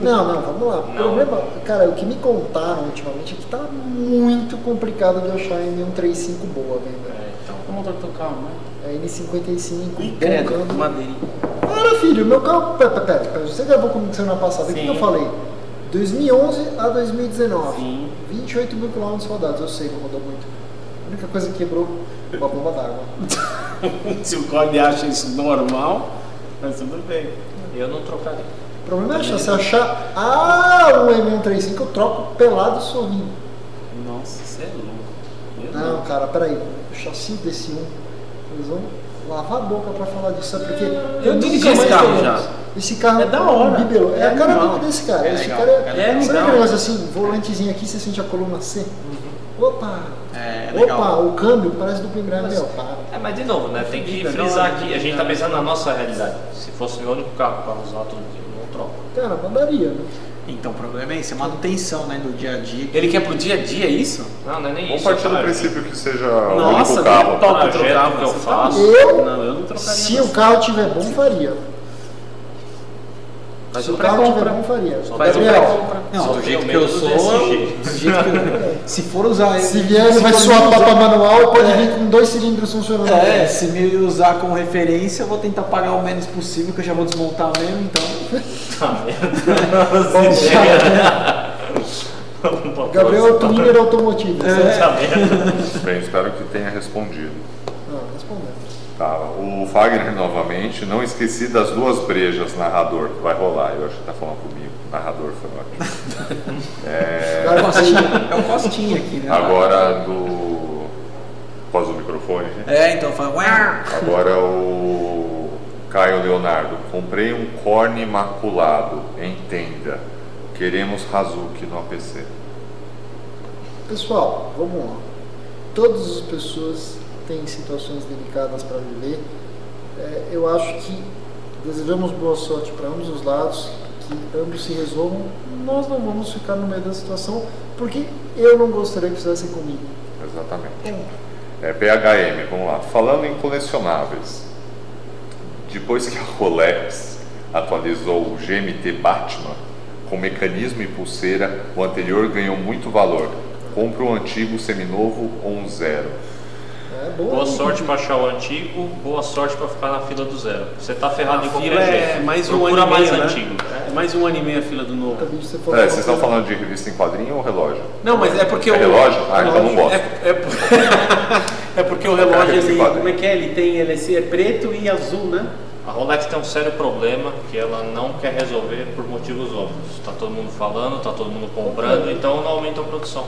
Não, não, vamos lá. O Não. problema, cara, o que me contaram ultimamente é que tá muito complicado de achar M135 boa, venda. É, então. O motor do carro, né? É N55, Ih, bom credo, câmbio. madeirinha. Para, filho, meu carro. Pera, pera, pera, você gravou comigo semana passada, o que eu falei? 2011 a 2019. Sim. 28 mil quilômetros rodados, eu sei, não rodou muito. A única coisa que quebrou uma bomba d'água. Se o Code acha isso normal, mas tudo bem. Eu não trocaria. O problema é achar, se achar ah, um M135 eu troco pelado sorrindo. Nossa, você é louco. Eu Não, cara, peraí. O chassi desse um, eles vão lavar a boca pra falar disso, sabe? Porque Eu nunca dirigi esse carro já. Esse carro É da hora. um. É, É a cara animal. desse cara. É Esse legal. cara é. É sabe legal. aquele negócio assim, volantezinho aqui, você sente a coluna C? Opa! É, Opa, legal. o câmbio parece duplo embreagem. Meu, para. É, mas de novo, né? Tem que frisar aqui. A gente tá pensando na nossa realidade. Se fosse meu único carro para usar todo dia, eu não troco. Cara, mandaria, né? Então o problema é esse, é manutenção né, do dia a dia. Ele quer pro dia a dia isso? Não, não é nem Vamos isso. partir do princípio que seja o Nossa, único nem carro. é top eu trocava. que eu tá faço. Eu? Não, eu não trocaria. Se o carro tiver bom, faria. Mas Se o carro tiver pré-compra. bom, faria. Faz o Gabriel, pré-compra. Não, Só do jeito que eu sou, do jeito que eu, se for usar Se vier, ele vai suar papa manual, pode vir com dois cilindros funcionando. É, se me usar como referência, eu vou tentar pagar o menos possível, que eu já vou desmontar mesmo, então. Tá já- vendo? Gabriel é o Twinner automotivo. certo? Tá? Bem, espero que tenha respondido. Tá, o Fagner novamente, não esqueci das duas brejas, narrador, vai rolar. Eu acho que tá falando comigo. Narrador foi ótimo. É, é o Costinha aqui, né? agora do. Pós o microfone. né? É, então fala. Agora o Caio Leonardo. Comprei um corne imaculado. Entenda. Queremos Hazuki no APC. Pessoal, vamos lá. Todas as pessoas têm situações delicadas para viver. É, eu acho que desejamos boa sorte para ambos os lados, que ambos se resolvam. Nós não vamos ficar no meio da situação, porque eu não gostaria que fizessem comigo. Exatamente. É, PHM, vamos lá. Falando em colecionáveis, depois que a Rolex atualizou o GMT Batman com mecanismo e pulseira, o anterior ganhou muito valor. Compre um antigo seminovo ou um zero. É, boa, Boa sorte para achar o antigo, boa sorte para ficar na fila do zero. Você tá ferrado de A qualquer é jeito. mais um Procura ano e mais meio, né? antigo. É mais um ano e meio a fila do novo. Ser É, vocês estão falando de revista em quadrinho ou relógio? Não, mas é porque É o relógio? Ah, então não gosto. É, é, por- é porque o relógio ele, como é que é? Ele tem ele é preto e azul, né? A Rolex tem um sério problema que ela não quer resolver por motivos óbvios. Tá todo mundo falando, tá todo mundo comprando, então não aumenta a produção.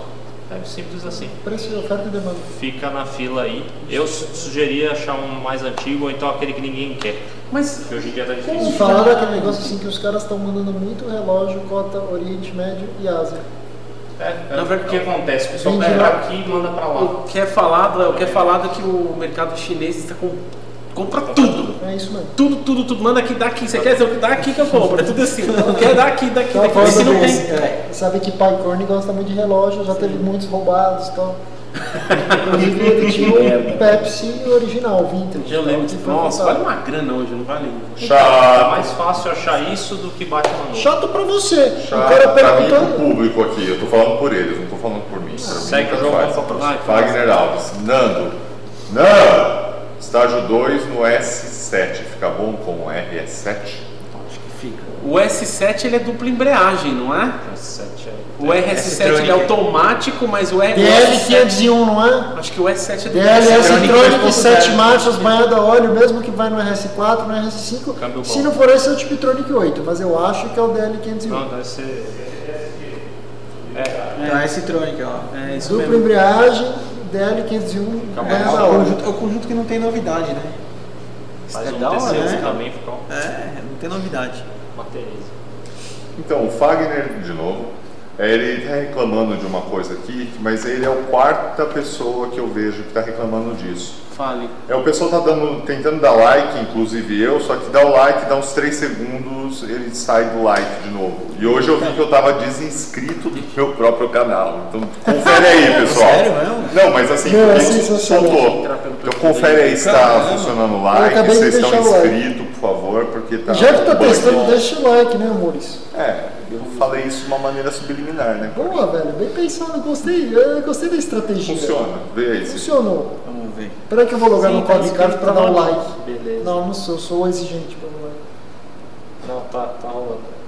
É simples assim. Preço de oferta e demanda. Fica na fila aí. Eu su- sugeria achar um mais antigo ou então aquele que ninguém quer. Mas Porque hoje em dia tá difícil. falar daquele negócio assim que os caras estão mandando muito relógio, cota Oriente Médio e Ásia. É, Na verdade, o que acontece? O pessoal pega lá. aqui e manda pra lá. o que é falado, é- o que é falado é que o mercado chinês está com compra tudo. É isso mesmo. Tudo, tudo, tudo. Manda aqui, dá aqui. Você quer? Dá aqui que eu compro. É tudo assim. Não quer? Dá aqui, daqui, daqui. falando Se não tem. é, sabe que Pai Corne gosta muito de relógio, já teve muitos roubados e tal. Inclusive ele tinha um Pepsi original, vintage. Eu lembro. foi Nossa, vale uma grana hoje, não vale? É Chato. mais fácil achar isso do que Batman novo. Chato pra você. Chato o cara pra mim e pro perguntou. público aqui. Eu tô falando por eles, não tô falando por mim. Segue mim, o jogo. Fagner Alves. Nando. Nando. Estágio 2 no S7. Fica bom com o RS7? Fica. O S7 ele é dupla embreagem, não é? Sete aí. O RS7 ele é automático, mas o R7. DL501, não é? Acho que o S7 é do Tronic Tronic 2.0. 7 marchas, banhada a óleo, mesmo que vai no RS4, no RS5. Câmbio Se bom. não for esse, é o Tiptronic 8, mas eu acho que é o DL501. Não, deve ser. Então é esse Tronic, ó. É isso Dupla mesmo. embreagem, DL501, É, banhada a o óleo. conjunto, é o conjunto que não tem novidade, né? Faz é um da hora, T6 né? também ficou É, não tem novidade. Então, o Fagner, de novo, é, ele está reclamando de uma coisa aqui, mas ele é a quarta pessoa que eu vejo que está reclamando disso. Fale. É, o pessoal tá dando, tentando dar like, inclusive eu, só que dá o like, dá uns 3 segundos, ele sai do like de novo. E hoje eu vi que eu tava desinscrito do meu próprio canal. Então confere aí, pessoal. Sério mesmo? Não, mas assim, Não, é porque sensacional. soltou. Então confere aí se tá funcionando o Eu like, acabei se vocês estão deixar o like. inscritos, favor, porque tá. Já que tá testando, deixa o like, né, amores? É, eu falei isso de uma maneira subliminar, né? Boa, velho, bem pensado, gostei. Eu gostei da estratégia. Funciona, vê aí Funcionou. Vamos ver. Peraí que eu vou logar Sim, no tá Código Card inscrito, pra tá dar um like. Beleza. Não, não sou, eu sou exigente pra dar like. Não, tá, tá rolando.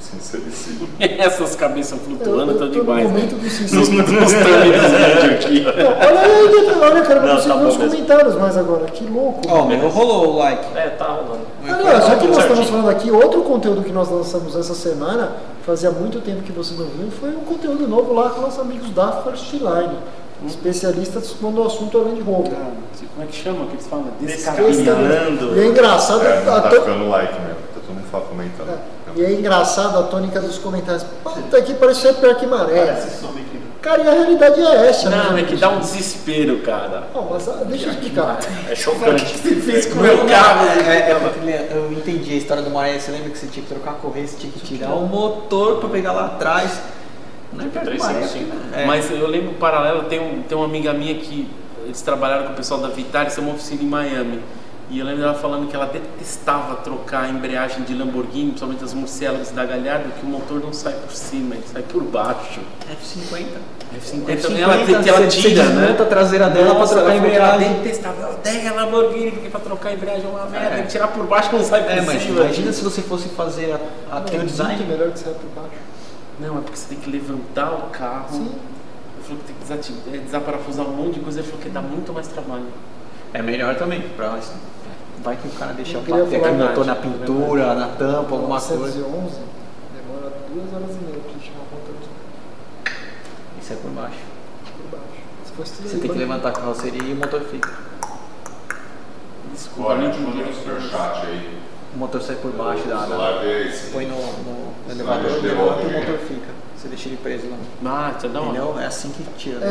Sincericídio. Essas cabeças flutuando estão tô no demais. momento Né? do Nos sincero. nos aqui. Olha aí, olha, cara, eu Não, tá ver os bom comentários mais agora. Que louco. Ó, meu, rolou o like. É, tá rolando. Aliás, já que nós estamos falando aqui, outro conteúdo que nós lançamos essa semana, fazia muito tempo que você não viu, foi um conteúdo novo lá com nossos amigos da First Line, especialistas quando o assunto é Land Rover. Ah, Como é que chama? que eles falam? Descabinando. E é engraçado, É, tá to- ficando like mesmo, tá todo mundo comentando. é, e é engraçado a tônica dos comentários. Puta aqui parece ser pior que maré. Cara, e a realidade é essa, Não, né? é que dá um desespero, cara. Não, mas ah, deixa eu explicar. É chocante. Você fez com o Meu carro, é, é ele- eu entendi a história do Maré. Você lembra que você tinha que trocar a correia, você tinha que tirar o motor pra pegar lá atrás. Não é perto do Maré. 355. É. Mas eu lembro paralelo, tem, um, tem uma amiga minha que eles trabalharam com o pessoal da Vitalis, tem uma oficina em Miami. E eu lembro ela falando que ela detestava trocar a embreagem de Lamborghini, principalmente as Murciélagos da Galhardo, que o motor não sai por cima, ele sai por baixo. F50. F50, F50, ela, ela, ela tira, né? a traseira dela pra Nossa, trocar a que ela embreagem. detestava, ela odeia a Lamborghini, porque pra trocar a embreagem é uma merda, É. tem que tirar por baixo não sai por É, mas cima. imagina se você fosse fazer a, a teu Muito design. melhor que vai por baixo. Não, é porque você tem que levantar o carro. Sim. Ele falou que tem que é, desaparafusar um monte de coisa, ele falou que dá muito mais trabalho. É melhor também. Pra, vai que o cara deixa o papel, aquele motor na verdade, pintura, na tampa, alguma 911 coisa. demora duas horas e meia pra gente chamar conta Isso é por baixo. por baixo. Se fosse tudo Você aí, tem que levantar a carroceria e o motor fica. Desculpa, Olha, eu entendi. mandar um superchat aí. O motor sai por baixo da. Esse. põe no, no elevador, levanta e o motor fica. Você deixa ele preso lá. Ah, então não. Entendeu? É assim que tira. né?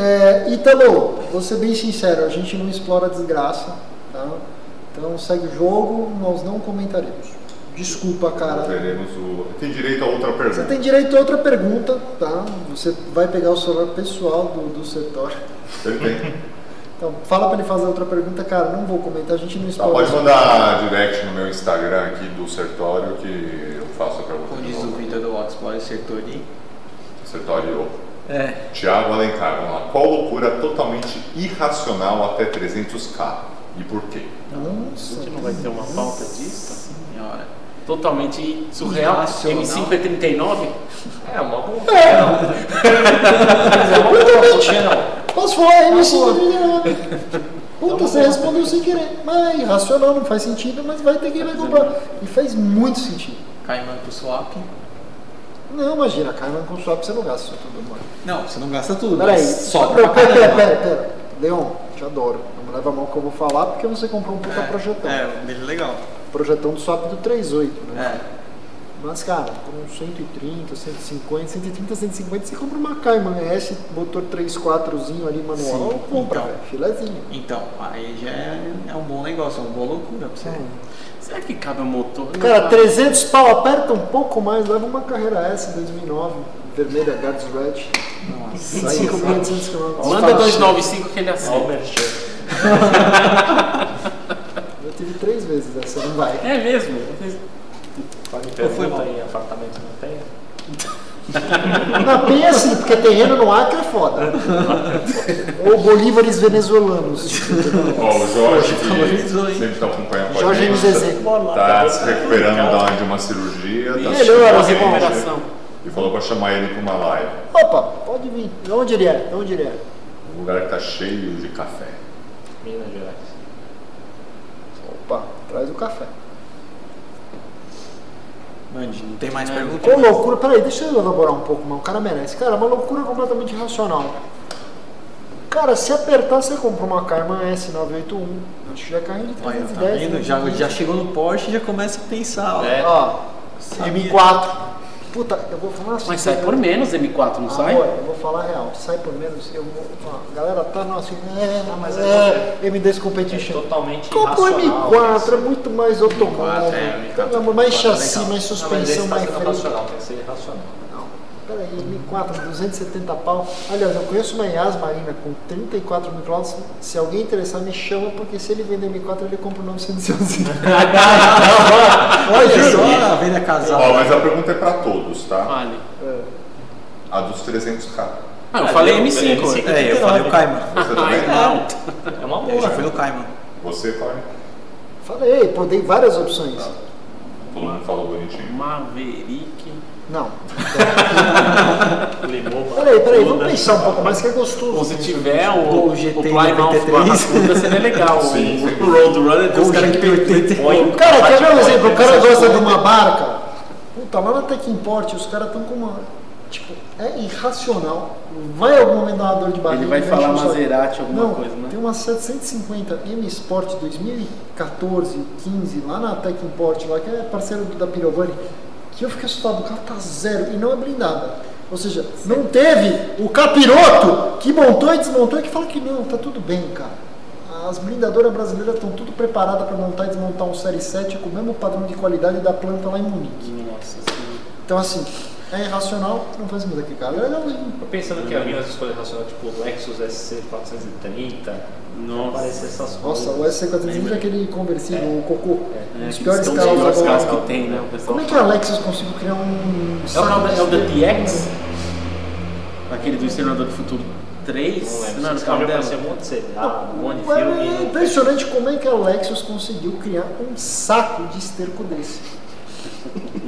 É, Ítalo, vou ser bem sincero, a gente não explora a desgraça, tá? Então segue o jogo, nós não comentaremos. Desculpa, cara. Teremos o... Tem direito a outra pergunta. Você tem direito a outra pergunta, tá? Você vai pegar o celular pessoal do, do setor. Tem. Então, fala pra ele fazer outra pergunta, cara. Não vou comentar, a gente não Tá, explora. pode mandar direct no meu Instagram aqui do Sertório que eu faço a pergunta. Como diz o. Vitor do Oxplore Sertori. Sertório. É. Tiago Alencar, vamos lá. Qual loucura totalmente irracional até 300k? E por quê? A Nossa, gente não vai ter uma pauta disso? Senhora. Totalmente surreal. Irracional. M5 é 39? É uma boa. É. É uma boa. Posso falar MC39? Puta, você respondeu sem querer. Mas é irracional, não faz sentido, mas vai ter quem vai comprar. E faz muito sentido. Caiman pro swap. Não, imagina, Carmen com swap você não gasta tudo, mano. Não, você não gasta tudo. Peraí, mas sobra Não, pera, pera, pera, pera. Leon, te adoro. Não me leva a mão que eu vou falar porque você comprou um puta projetão. É, dele é legal. Projetão do swap do 38, né? É. Mas, cara, por uns 130, 150, 130, 150, você compra uma Cayman S, motor 3.4zinho ali manual, Sim, compra, então. velho, filezinho. Então, aí já é, é um bom negócio, é uma boa loucura pra você. Será que cabe o motor? Cara, cabe. 300 pau, aperta um pouco mais, leva uma carreira S 2009, vermelha, Guards Red, Nossa. 25.800 km. Manda 295 que ele merchan. Eu tive três vezes essa, não vai. É mesmo? Pode foi pergunta mal. aí, apartamento não tem? Na penha assim, porque terreno no Acre é foda. Ou bolívares venezuelanos. Ó, o Jorge, que sempre está acompanhando com a Jorge gente. Tá se recuperando da- de uma cirurgia, tá Melhor, assistindo a gente recuperação. e falou para chamar ele para uma live. Opa, pode vir. De onde ele é? De onde ele é? Um lugar que tá cheio de café. Minas Gerais. Opa, traz o café. Mande, não tem mais pergunta? Qual loucura? Peraí, deixa eu elaborar um pouco, mano. O cara merece. Cara, é uma loucura completamente irracional. Cara, se apertar, você compra uma Carman S981. Acho que já é carrinho de Olha, 310. tá vendo? Já, já chegou no Porsche e já começa a pensar. ó. É. Ó, Sabia. M4. Puta, eu vou falar assim. Mas sai por menos M4, não sai? Amor, eu vou falar real. Sai por menos. Eu vou, a galera tá no assim. É, mas é, M10 É Competition. totalmente Compra o irracional. M4, é muito mais automóvel. é, M4 Então, mais é chassi, legal. mais suspensão, tá mais freio. racional, tem que ser irracional. Não, peraí, M4, 270 pau. Aliás, eu conheço uma Yas Marina com 34 mil. Se alguém interessar, me chama, porque se ele vender M4, ele compra o 911. Olha só, a venda casal. Ó, mas a pergunta é para todos, tá? Vale. A dos 300k. Ah, eu falei eu- M5. M5. ué. É, eu falei o Cayman. Você também? Não. É uma Eu boa. já fui no Cayman. Você, Cláudio? Falei, pô, dei várias opções. Todo mundo falou bonitinho. Maverick. Não. Limou, Peraí, peraí, vamos toda. pensar um pouco mais que é gostoso. Ou se tiver o, o GT Plymouth 93. Barracuda seria legal. Sim, o sim. Roadrunner tem os caras que tem-. Cara, quer ver um exemplo? O cara essas gosta de uma barca. Puta, lá na Tech Import, os caras estão com uma. Tipo, é irracional. Vai algum momento dar uma dor de barriga. Ele vai falar Maserati, alguma Não, coisa, né? tem uma 750 M Sport 2014, 15, lá na Tech Import, lá que é parceiro da Pirovani, que eu fiquei assustado, o carro tá zero e não é blindada. Ou seja, não teve o capiroto que montou e desmontou e que fala que não, tá tudo bem, cara. As blindadoras brasileiras estão tudo preparadas para montar e desmontar um Série 7 com o mesmo padrão de qualidade da planta lá em Munique. Nossa senhora. Então, assim, é irracional, não faz mais aqui, cara. É legalzinho. Tô pensando que havia umas escolhas racionais, tipo o Lexus SC430. Nossa. Aparecer essas Nossa, coisas. o SC400 é aquele conversível, o cocô. É, Um dos piores são carros os piores agora. carros que tem, né? O pessoal Como é que a Lexus conseguiu criar um. É o, carro da- é o da TX? Aquele do Exterminador do Futuro 3? Não. Não, era o Esse carro carro dela. um monte de seriado, um monte de filme. É não- impressionante como é que a Lexus conseguiu criar um saco de esterco desse.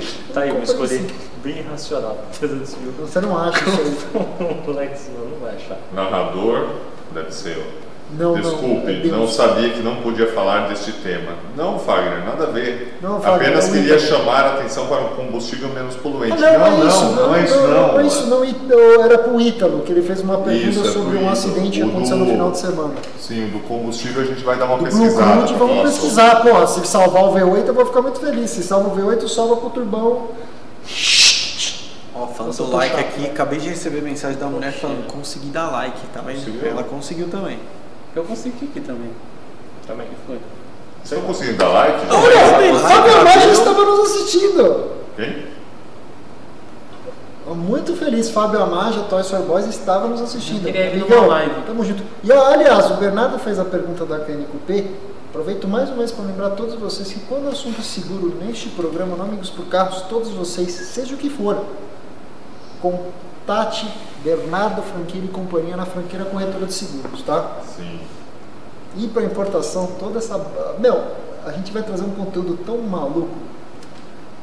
Tá aí, escolhi assim? bem racional. 300 mil. Você não acha isso aí? O não, não vai achar. Narrador, deve ser eu. Não, não, Desculpe, é não isso. sabia que não podia falar deste tema. Não, Fagner, nada a ver. Não, Fagner, Apenas não queria chamar a atenção para um combustível menos poluente. Ah, não, é isso, não, é isso não. não, é isso não. E- não, Era pro Ítalo, que ele fez uma pergunta Isso, é sobre um Ítalo. acidente que O aconteceu do- no final de semana. Sim, o do combustível a gente vai dar uma Do Blue pesquisada. Crude, pra vamos pesquisar. Pô, se salvar o V8 eu vou ficar muito feliz. Se salva o V8, salva pro turbão. Ó, falando do like chato. aqui, acabei de receber mensagem da mulher falando consegui dar like, tá vendo? Conseguiu? Ela conseguiu também. Eu consegui aqui também. Também. O que foi? Vocês estão conseguindo dar like? Olha, Fábio eu- estava nos assistindo. Quem? Muito feliz, Fábio Amaja, Toys for Boys, estava nos assistindo. Amigão, live. Tamo junto. E aliás, o Bernardo fez a pergunta da KNQP. Aproveito mais uma vez para lembrar a todos vocês que quando o assunto é seguro neste programa, no Amigos por Carros, todos vocês, seja o que for, contate Bernardo Franqueira e companhia na Franqueira Corretora de Seguros, tá? Sim. E para importação, toda essa. Meu, a gente vai trazer um conteúdo tão maluco.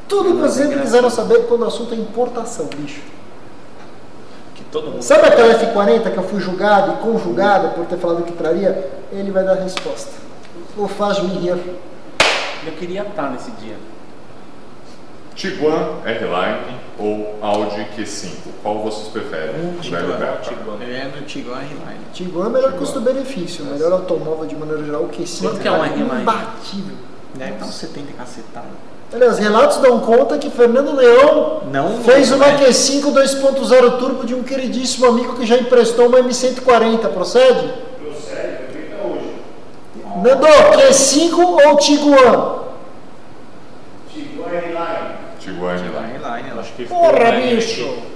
Tudo que Nossa, vocês engraçado. quiseram saber quando o assunto é importação, bicho. Que todo mundo. Sabe aquela F40 que eu fui julgado e conjugado por ter falado que traria? Ele vai dar a resposta. O faz-me rir. Eu queria estar nesse dia. Tiguan R-Line ou Audi Q5? Qual vocês preferem? Velho Tiguan. Tiguan. Eu no Tiguan R-Line. Tiguan é melhor custo-benefício, melhor automóvel de maneira geral. O Q5 Quanto que é um R-Line? imbatível. Deve estar uns 70 cacetado. Aliás, relatos dão conta que Fernando Leão Não fez não uma é. Q5 2.0 turbo de um queridíssimo amigo que já emprestou uma M140, procede? Nando, Q5 ou? Tiguan R-Line. Tiguan R-Line, ela Acho que Porra, unânime bicho! aqui.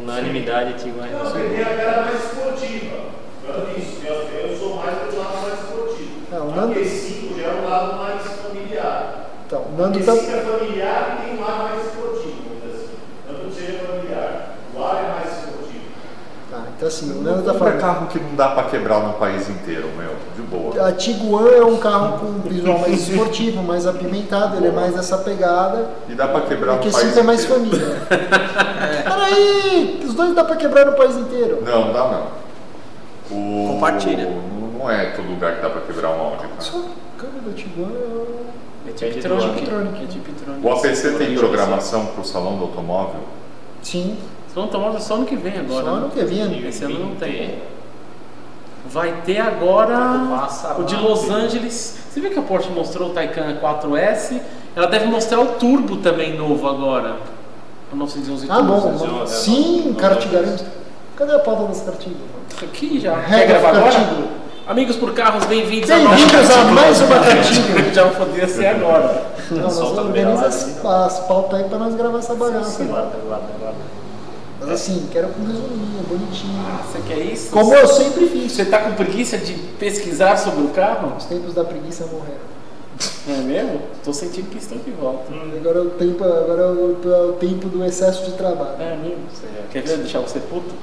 Unanimidade Tiguan R-Line. a cara mais esportiva. Eu eu, eu sou mais do lado mais esportivo. Não, Nando, Q5 já é um lado mais familiar. então, Nando tá, Q5 é familiar e tem um lado mais esportivo, vamos dizer assim. Tanto que seja familiar. O ar é mais esportivo. tá, então assim, o Não tá falando. carro que não dá pra quebrar no país inteiro, meu. De boa. A Tiguan é um carro com visual mais esportivo, mais apimentado, ele é mais essa pegada. E dá pra quebrar O no país Q5 é mais inteiro. família. Peraí, os dois dá pra quebrar no país inteiro. Não, não dá não. O... Compartilha. Não, é todo lugar que dá pra quebrar um Audi, cara. Só o câmbio da Tiguan é o- É Depende tipo ano. É tipo Tronic. O APC tem programação pro salão do automóvel? Sim, Só automóvel só ano que vem agora. só né? ano que vem. Esse ano não tem. Vai ter agora o de. Los Angeles. Você viu que a Porsche mostrou o Taycan 4S? Ela deve mostrar o turbo também novo agora. O 911 Ah, Turbo. bom. Né? Sim, garanto. Cadê a pauta das cartilhas? Aqui já. Quer Regra gravar agora? Amigos por carros, bem-vindos a mais Bem-vindos a mais uma cartilha. Já podia ser agora. Não, nós Solta no organiza meio as, lá, as pautas aí pra nós gravar essa bagaça. Guarda, guarda, guarda. Mas assim, quero com resuminho, bonitinho. Você quer isso? Como eu sempre fiz. Você tá com preguiça de pesquisar sobre o carro? Os tempos da preguiça morreram. Não é mesmo? Tô sentindo que estão de volta. Agora é o tempo, agora é o, é o tempo do excesso de trabalho. É mesmo? Quer ver deixar você puto?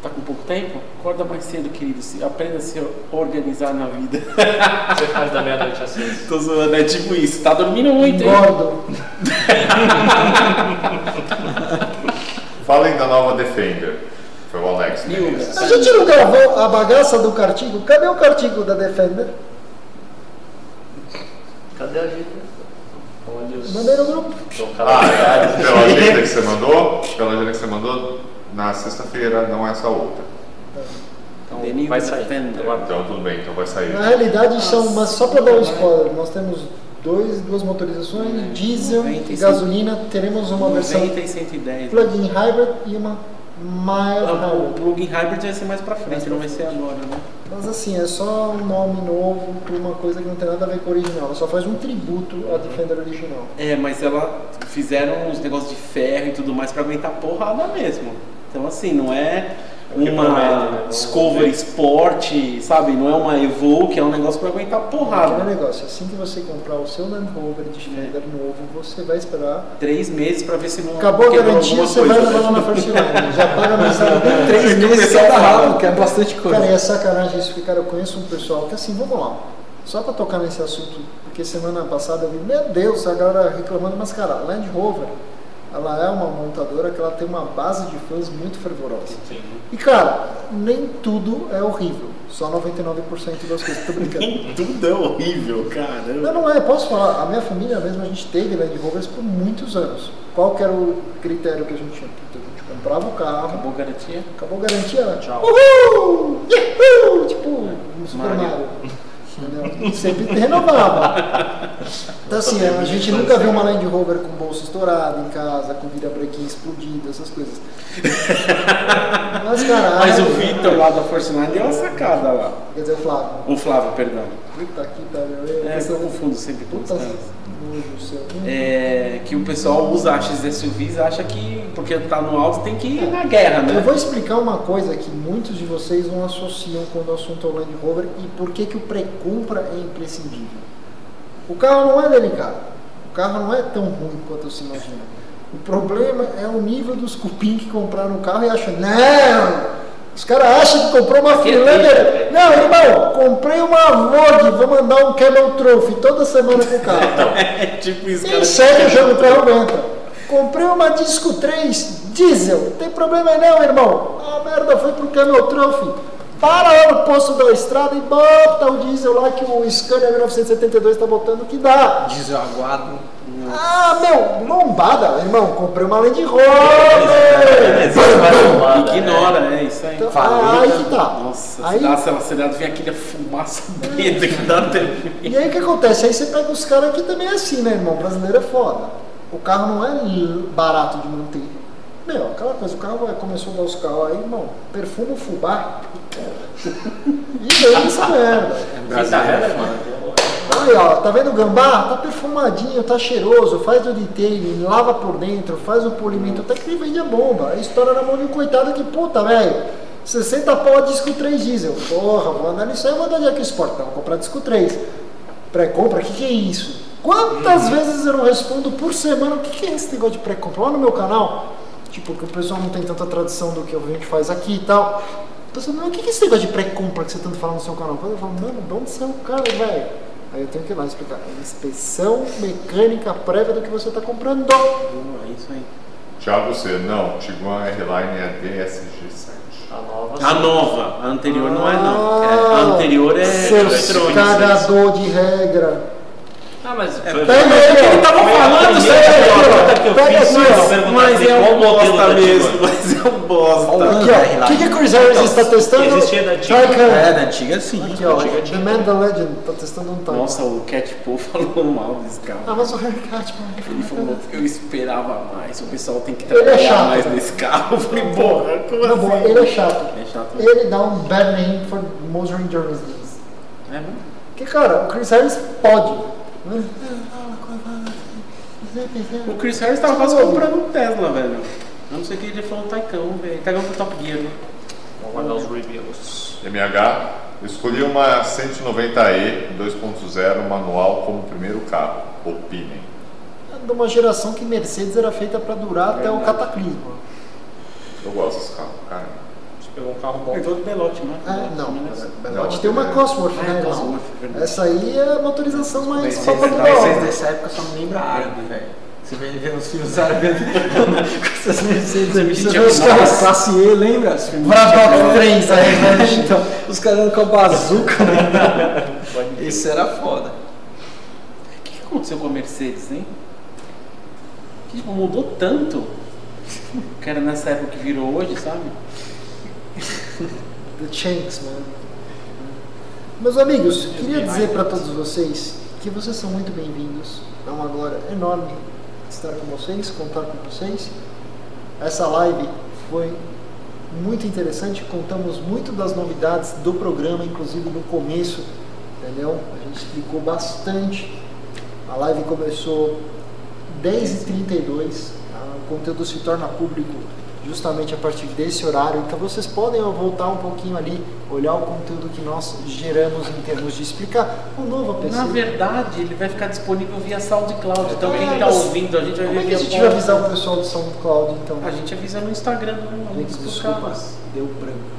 Tá com pouco tempo? Acorda mais cedo, querido. Se- Aprenda a se organizar na vida. Você faz da meia-noite às seis. Tô zoando, é tipo isso. Tá dormindo muito, hein? Engordo. Falem da nova Defender. Foi o Alex. fez. A gente não gravou a bagaça do cartigo? Cadê o cartigo da Defender? Cadê a gente? Os. Mandei no grupo. Ah, é, pela agenda que você mandou, pela agenda que você mandou, na sexta-feira, não essa outra. Então, The New vai sair. Então tudo bem, então vai sair. Na realidade, são, mas só para dar um spoiler, nós temos dois, duas motorizações, diesel e 95. gasolina. Teremos uma versão 90 e 110. plug-in hybrid e uma mild Ah, O hybrid. plug-in hybrid vai ser mais pra frente, não vai ser agora, né? Mas assim, é só um nome novo para uma coisa que não tem nada a ver com o original. Ela só faz um tributo à Defender original. É, mas ela fizeram uns negócios de ferro e tudo mais pra aguentar porrada mesmo. Então assim, não é que promete, né? uma Discovery ver. Sport, sabe? Não é uma Evoque, é um negócio pra aguentar porrada. negócio, assim que você comprar o seu Land Rover Defender novo, você vai esperar. Três meses pra ver se não Acabou a garantia, você vai coisa. levar lá na First Line. Já paga a mensalidade. Três É meses cada fala. rápido, que é bastante coisa. Cara, e é sacanagem isso, porque cara, eu conheço um pessoal que assim, vamos lá. Só pra tocar nesse assunto, porque semana passada eu vi, meu Deus, a galera reclamando, mas cara, Land Rover, ela é uma montadora que ela tem uma base de fãs muito fervorosa. Sim. E cara, nem tudo é horrível. Só 99% das coisas. Tô brincando. Tudo é horrível, caramba. Não, não é, posso falar. A minha família mesmo, a gente teve Land Rovers por muitos anos. Qual que era o critério que a gente tinha? Puta, A gente comprava o carro, Acabou a garantia? acabou a garantia, Tchau. Uhul! Yahoo! Tipo, no Super Mario. Mario. Entendeu? Sempre renovava. Então assim, a gente nunca viu uma Land Rover com bolsa estourada em casa, com vira-brequim explodido, essas coisas. Mas cara, Mas o Vitor lá da Force Nine deu uma sacada lá. Quer dizer, o Flávio. O Flávio, perdão. Puta que pariu. É, eu confundo sempre com os caras. É, que o pessoal usa a XSUVs acha que porque tá no alto tem que ir na guerra, Eu né? vou explicar uma coisa que muitos de vocês não associam quando o assunto é o Land Rover e por que, que o pré-compra é imprescindível. O carro não é delicado, o carro não é tão ruim quanto se imagina. O problema é o nível dos cupim que compraram o carro e acham, não! Os caras acham que comprou uma Que Finlander. triste, Não, irmão, comprei uma Vogue, vou mandar um Camel Trophy toda semana com o carro. É tipo isso, Quem cara. segue o jogo, carro aguenta. Comprei uma Disco 3 diesel. Não tem problema aí não, irmão. A merda foi pro Camel Trophy. Para lá no posto da estrada e bota o diesel lá que o Scania 1972 está botando que dá. Diesel aguado. Ah, meu, lombada, irmão. Comprei uma Land Rover. Né? Ignora, é isso aí. Então, Falei, ah, aí que tá. Nossa, aí, se dá aquela acelerada, vem aquele fumaça preta que dá até. E aí o que acontece? Aí você pega os caras que também é assim, né, irmão? O brasileiro é foda. O carro não é barato de manter. Meu, aquela coisa, o carro começou a dar os carros aí, irmão, perfuma o fubá. E daí essa merda. Fita reta, mano. Aí, ó, tá vendo o gambá? Tá perfumadinho, tá cheiroso, faz o detailing, lava por dentro, faz o polimento, até que ele vende a bomba. Aí estoura na mão de um coitado que, puta, velho, 60 pau a disco 3 diesel. Porra, vou aí, eu vou andar de aqui Sport. Não, vou comprar disco 3. Pré-compra, o que, que é isso? Quantas vezes eu não respondo por semana o que, que é esse negócio de pré-compra? Lá no meu canal, tipo, que o pessoal não tem tanta tradição do que a gente faz aqui e tal. O pessoal, mas o que, que é esse negócio de pré-compra que você tanto fala no seu canal? Eu falo, mano, de onde saiu o cara, velho? Aí eu tenho que ir lá explicar. É inspeção mecânica prévia do que você está comprando. É isso aí. Thiago C. Não, Tiguan R-Line é DSG7. A nova. A nova, a anterior não é não. Ah, É, a anterior é Seus eletrônica. cagador de regra. Ah, mas. Pega aí, Ele tava falando, sério, Pega aqui, mas ó. Mas é um bosta mesmo, mas é um bosta. O que, que o Chris Harris está testando? existia da. Tricam. É, da antiga sim. Aqui, ó. Antiga The. Man the Legend tá testando um Tricam. Nossa, o Cat Paul falou mal desse carro. Ah, mas o Harry Catman. Ele falou, eu esperava mais, o pessoal tem que Ele é trabalhar mais nesse carro. Eu falei, porra, como assim? bom, ele é chato. É chato. Ele dá um bad name for Motoring Journalists. É mesmo? Porque, cara, o Chris Harris pode. O Chris Harris tava quase comprando um Tesla, velho. A não ser que ele falou um Taicão, velho. Taicão do Top Gear, né? Os reviews. MH, escolhi uma 190E 2.0 manual como primeiro carro. Opinem. É de uma geração que Mercedes era feita para durar até o cataclismo. Eu gosto desse carro, cara. Pegou um carro bom. Pegou do Belote, né? Ah, não. Belote tem uma Cosworth, Ah, né? é verdade. Essa aí é a motorização mais Vocês, papo toda vocês dessa época só não lembram árabe, velho. Você vê ele vendo os filmes árabes com essas Mercedes Você M20 vê os carros classe E, lembra? Braddock Friends aí, né? Então, os caras andando com a bazuca, né? Isso era foda. O que que aconteceu com a Mercedes, hein? Que tipo, mudou tanto. Que era nessa época que virou hoje, sabe? The Chanks, mano. Meus amigos, queria dizer para todos vocês que vocês são muito bem-vindos. É uma glória enorme estar com vocês, contar com vocês. Essa live foi muito interessante, contamos muito das novidades do programa, inclusive no começo, entendeu? A gente explicou bastante. A live começou 10h32, tá? o conteúdo se torna público justamente a partir desse horário. Então vocês podem voltar um pouquinho ali, olhar o conteúdo que nós geramos em termos de explicar o novo APC. Na verdade, ele vai ficar disponível via SoundCloud. Então É, quem está ouvindo, a gente vai Como é ver que a gente vai avisar o pessoal do SoundCloud então? A gente avisa no Instagram Amigos Gente, por Causa. deu branco.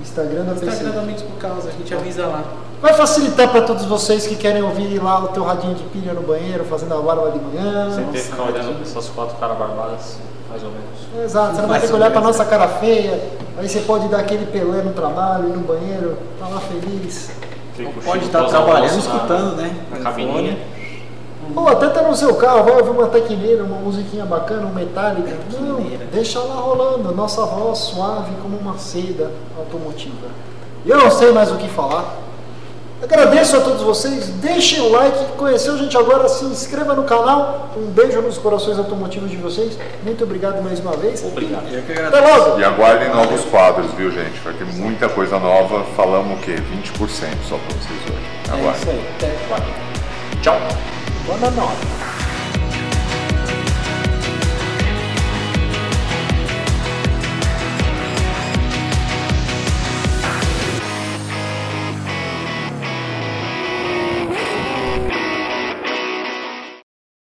Instagram da Instagram do PC. Amigos por Causa, a gente avisa lá. Vai facilitar para todos vocês que querem ouvir lá o teu radinho de pilha no banheiro, fazendo a barba de manhã. Sem ter que ficar olhando essas quatro caras barbadas, mais ou menos. Exato, você não vai ter que olhar pra menos, nossa cara feia, aí você pode dar aquele pelé no trabalho, ir no banheiro, tá lá feliz. Fica o Pode estar pós trabalhando, escutando, né? Na cabininha. Ou até tá no seu carro, vai ouvir uma tequineira, uma musiquinha bacana, um metálica. Não, Tequineira. deixa lá rolando, nossa voz suave como uma seda automotiva. Eu não sei mais o que falar. Agradeço a todos vocês, deixem o like, conheceu a gente agora, se inscreva no canal. Um beijo nos corações automotivos de vocês. Muito obrigado mais uma vez. Obrigado. Eu que Até logo! E aguardem novos quadros, viu, gente? Vai ter muita coisa nova. Falamos o quê? 20% só pra vocês hoje. É Aguardem. isso aí. Até. Tchau. Boa noite.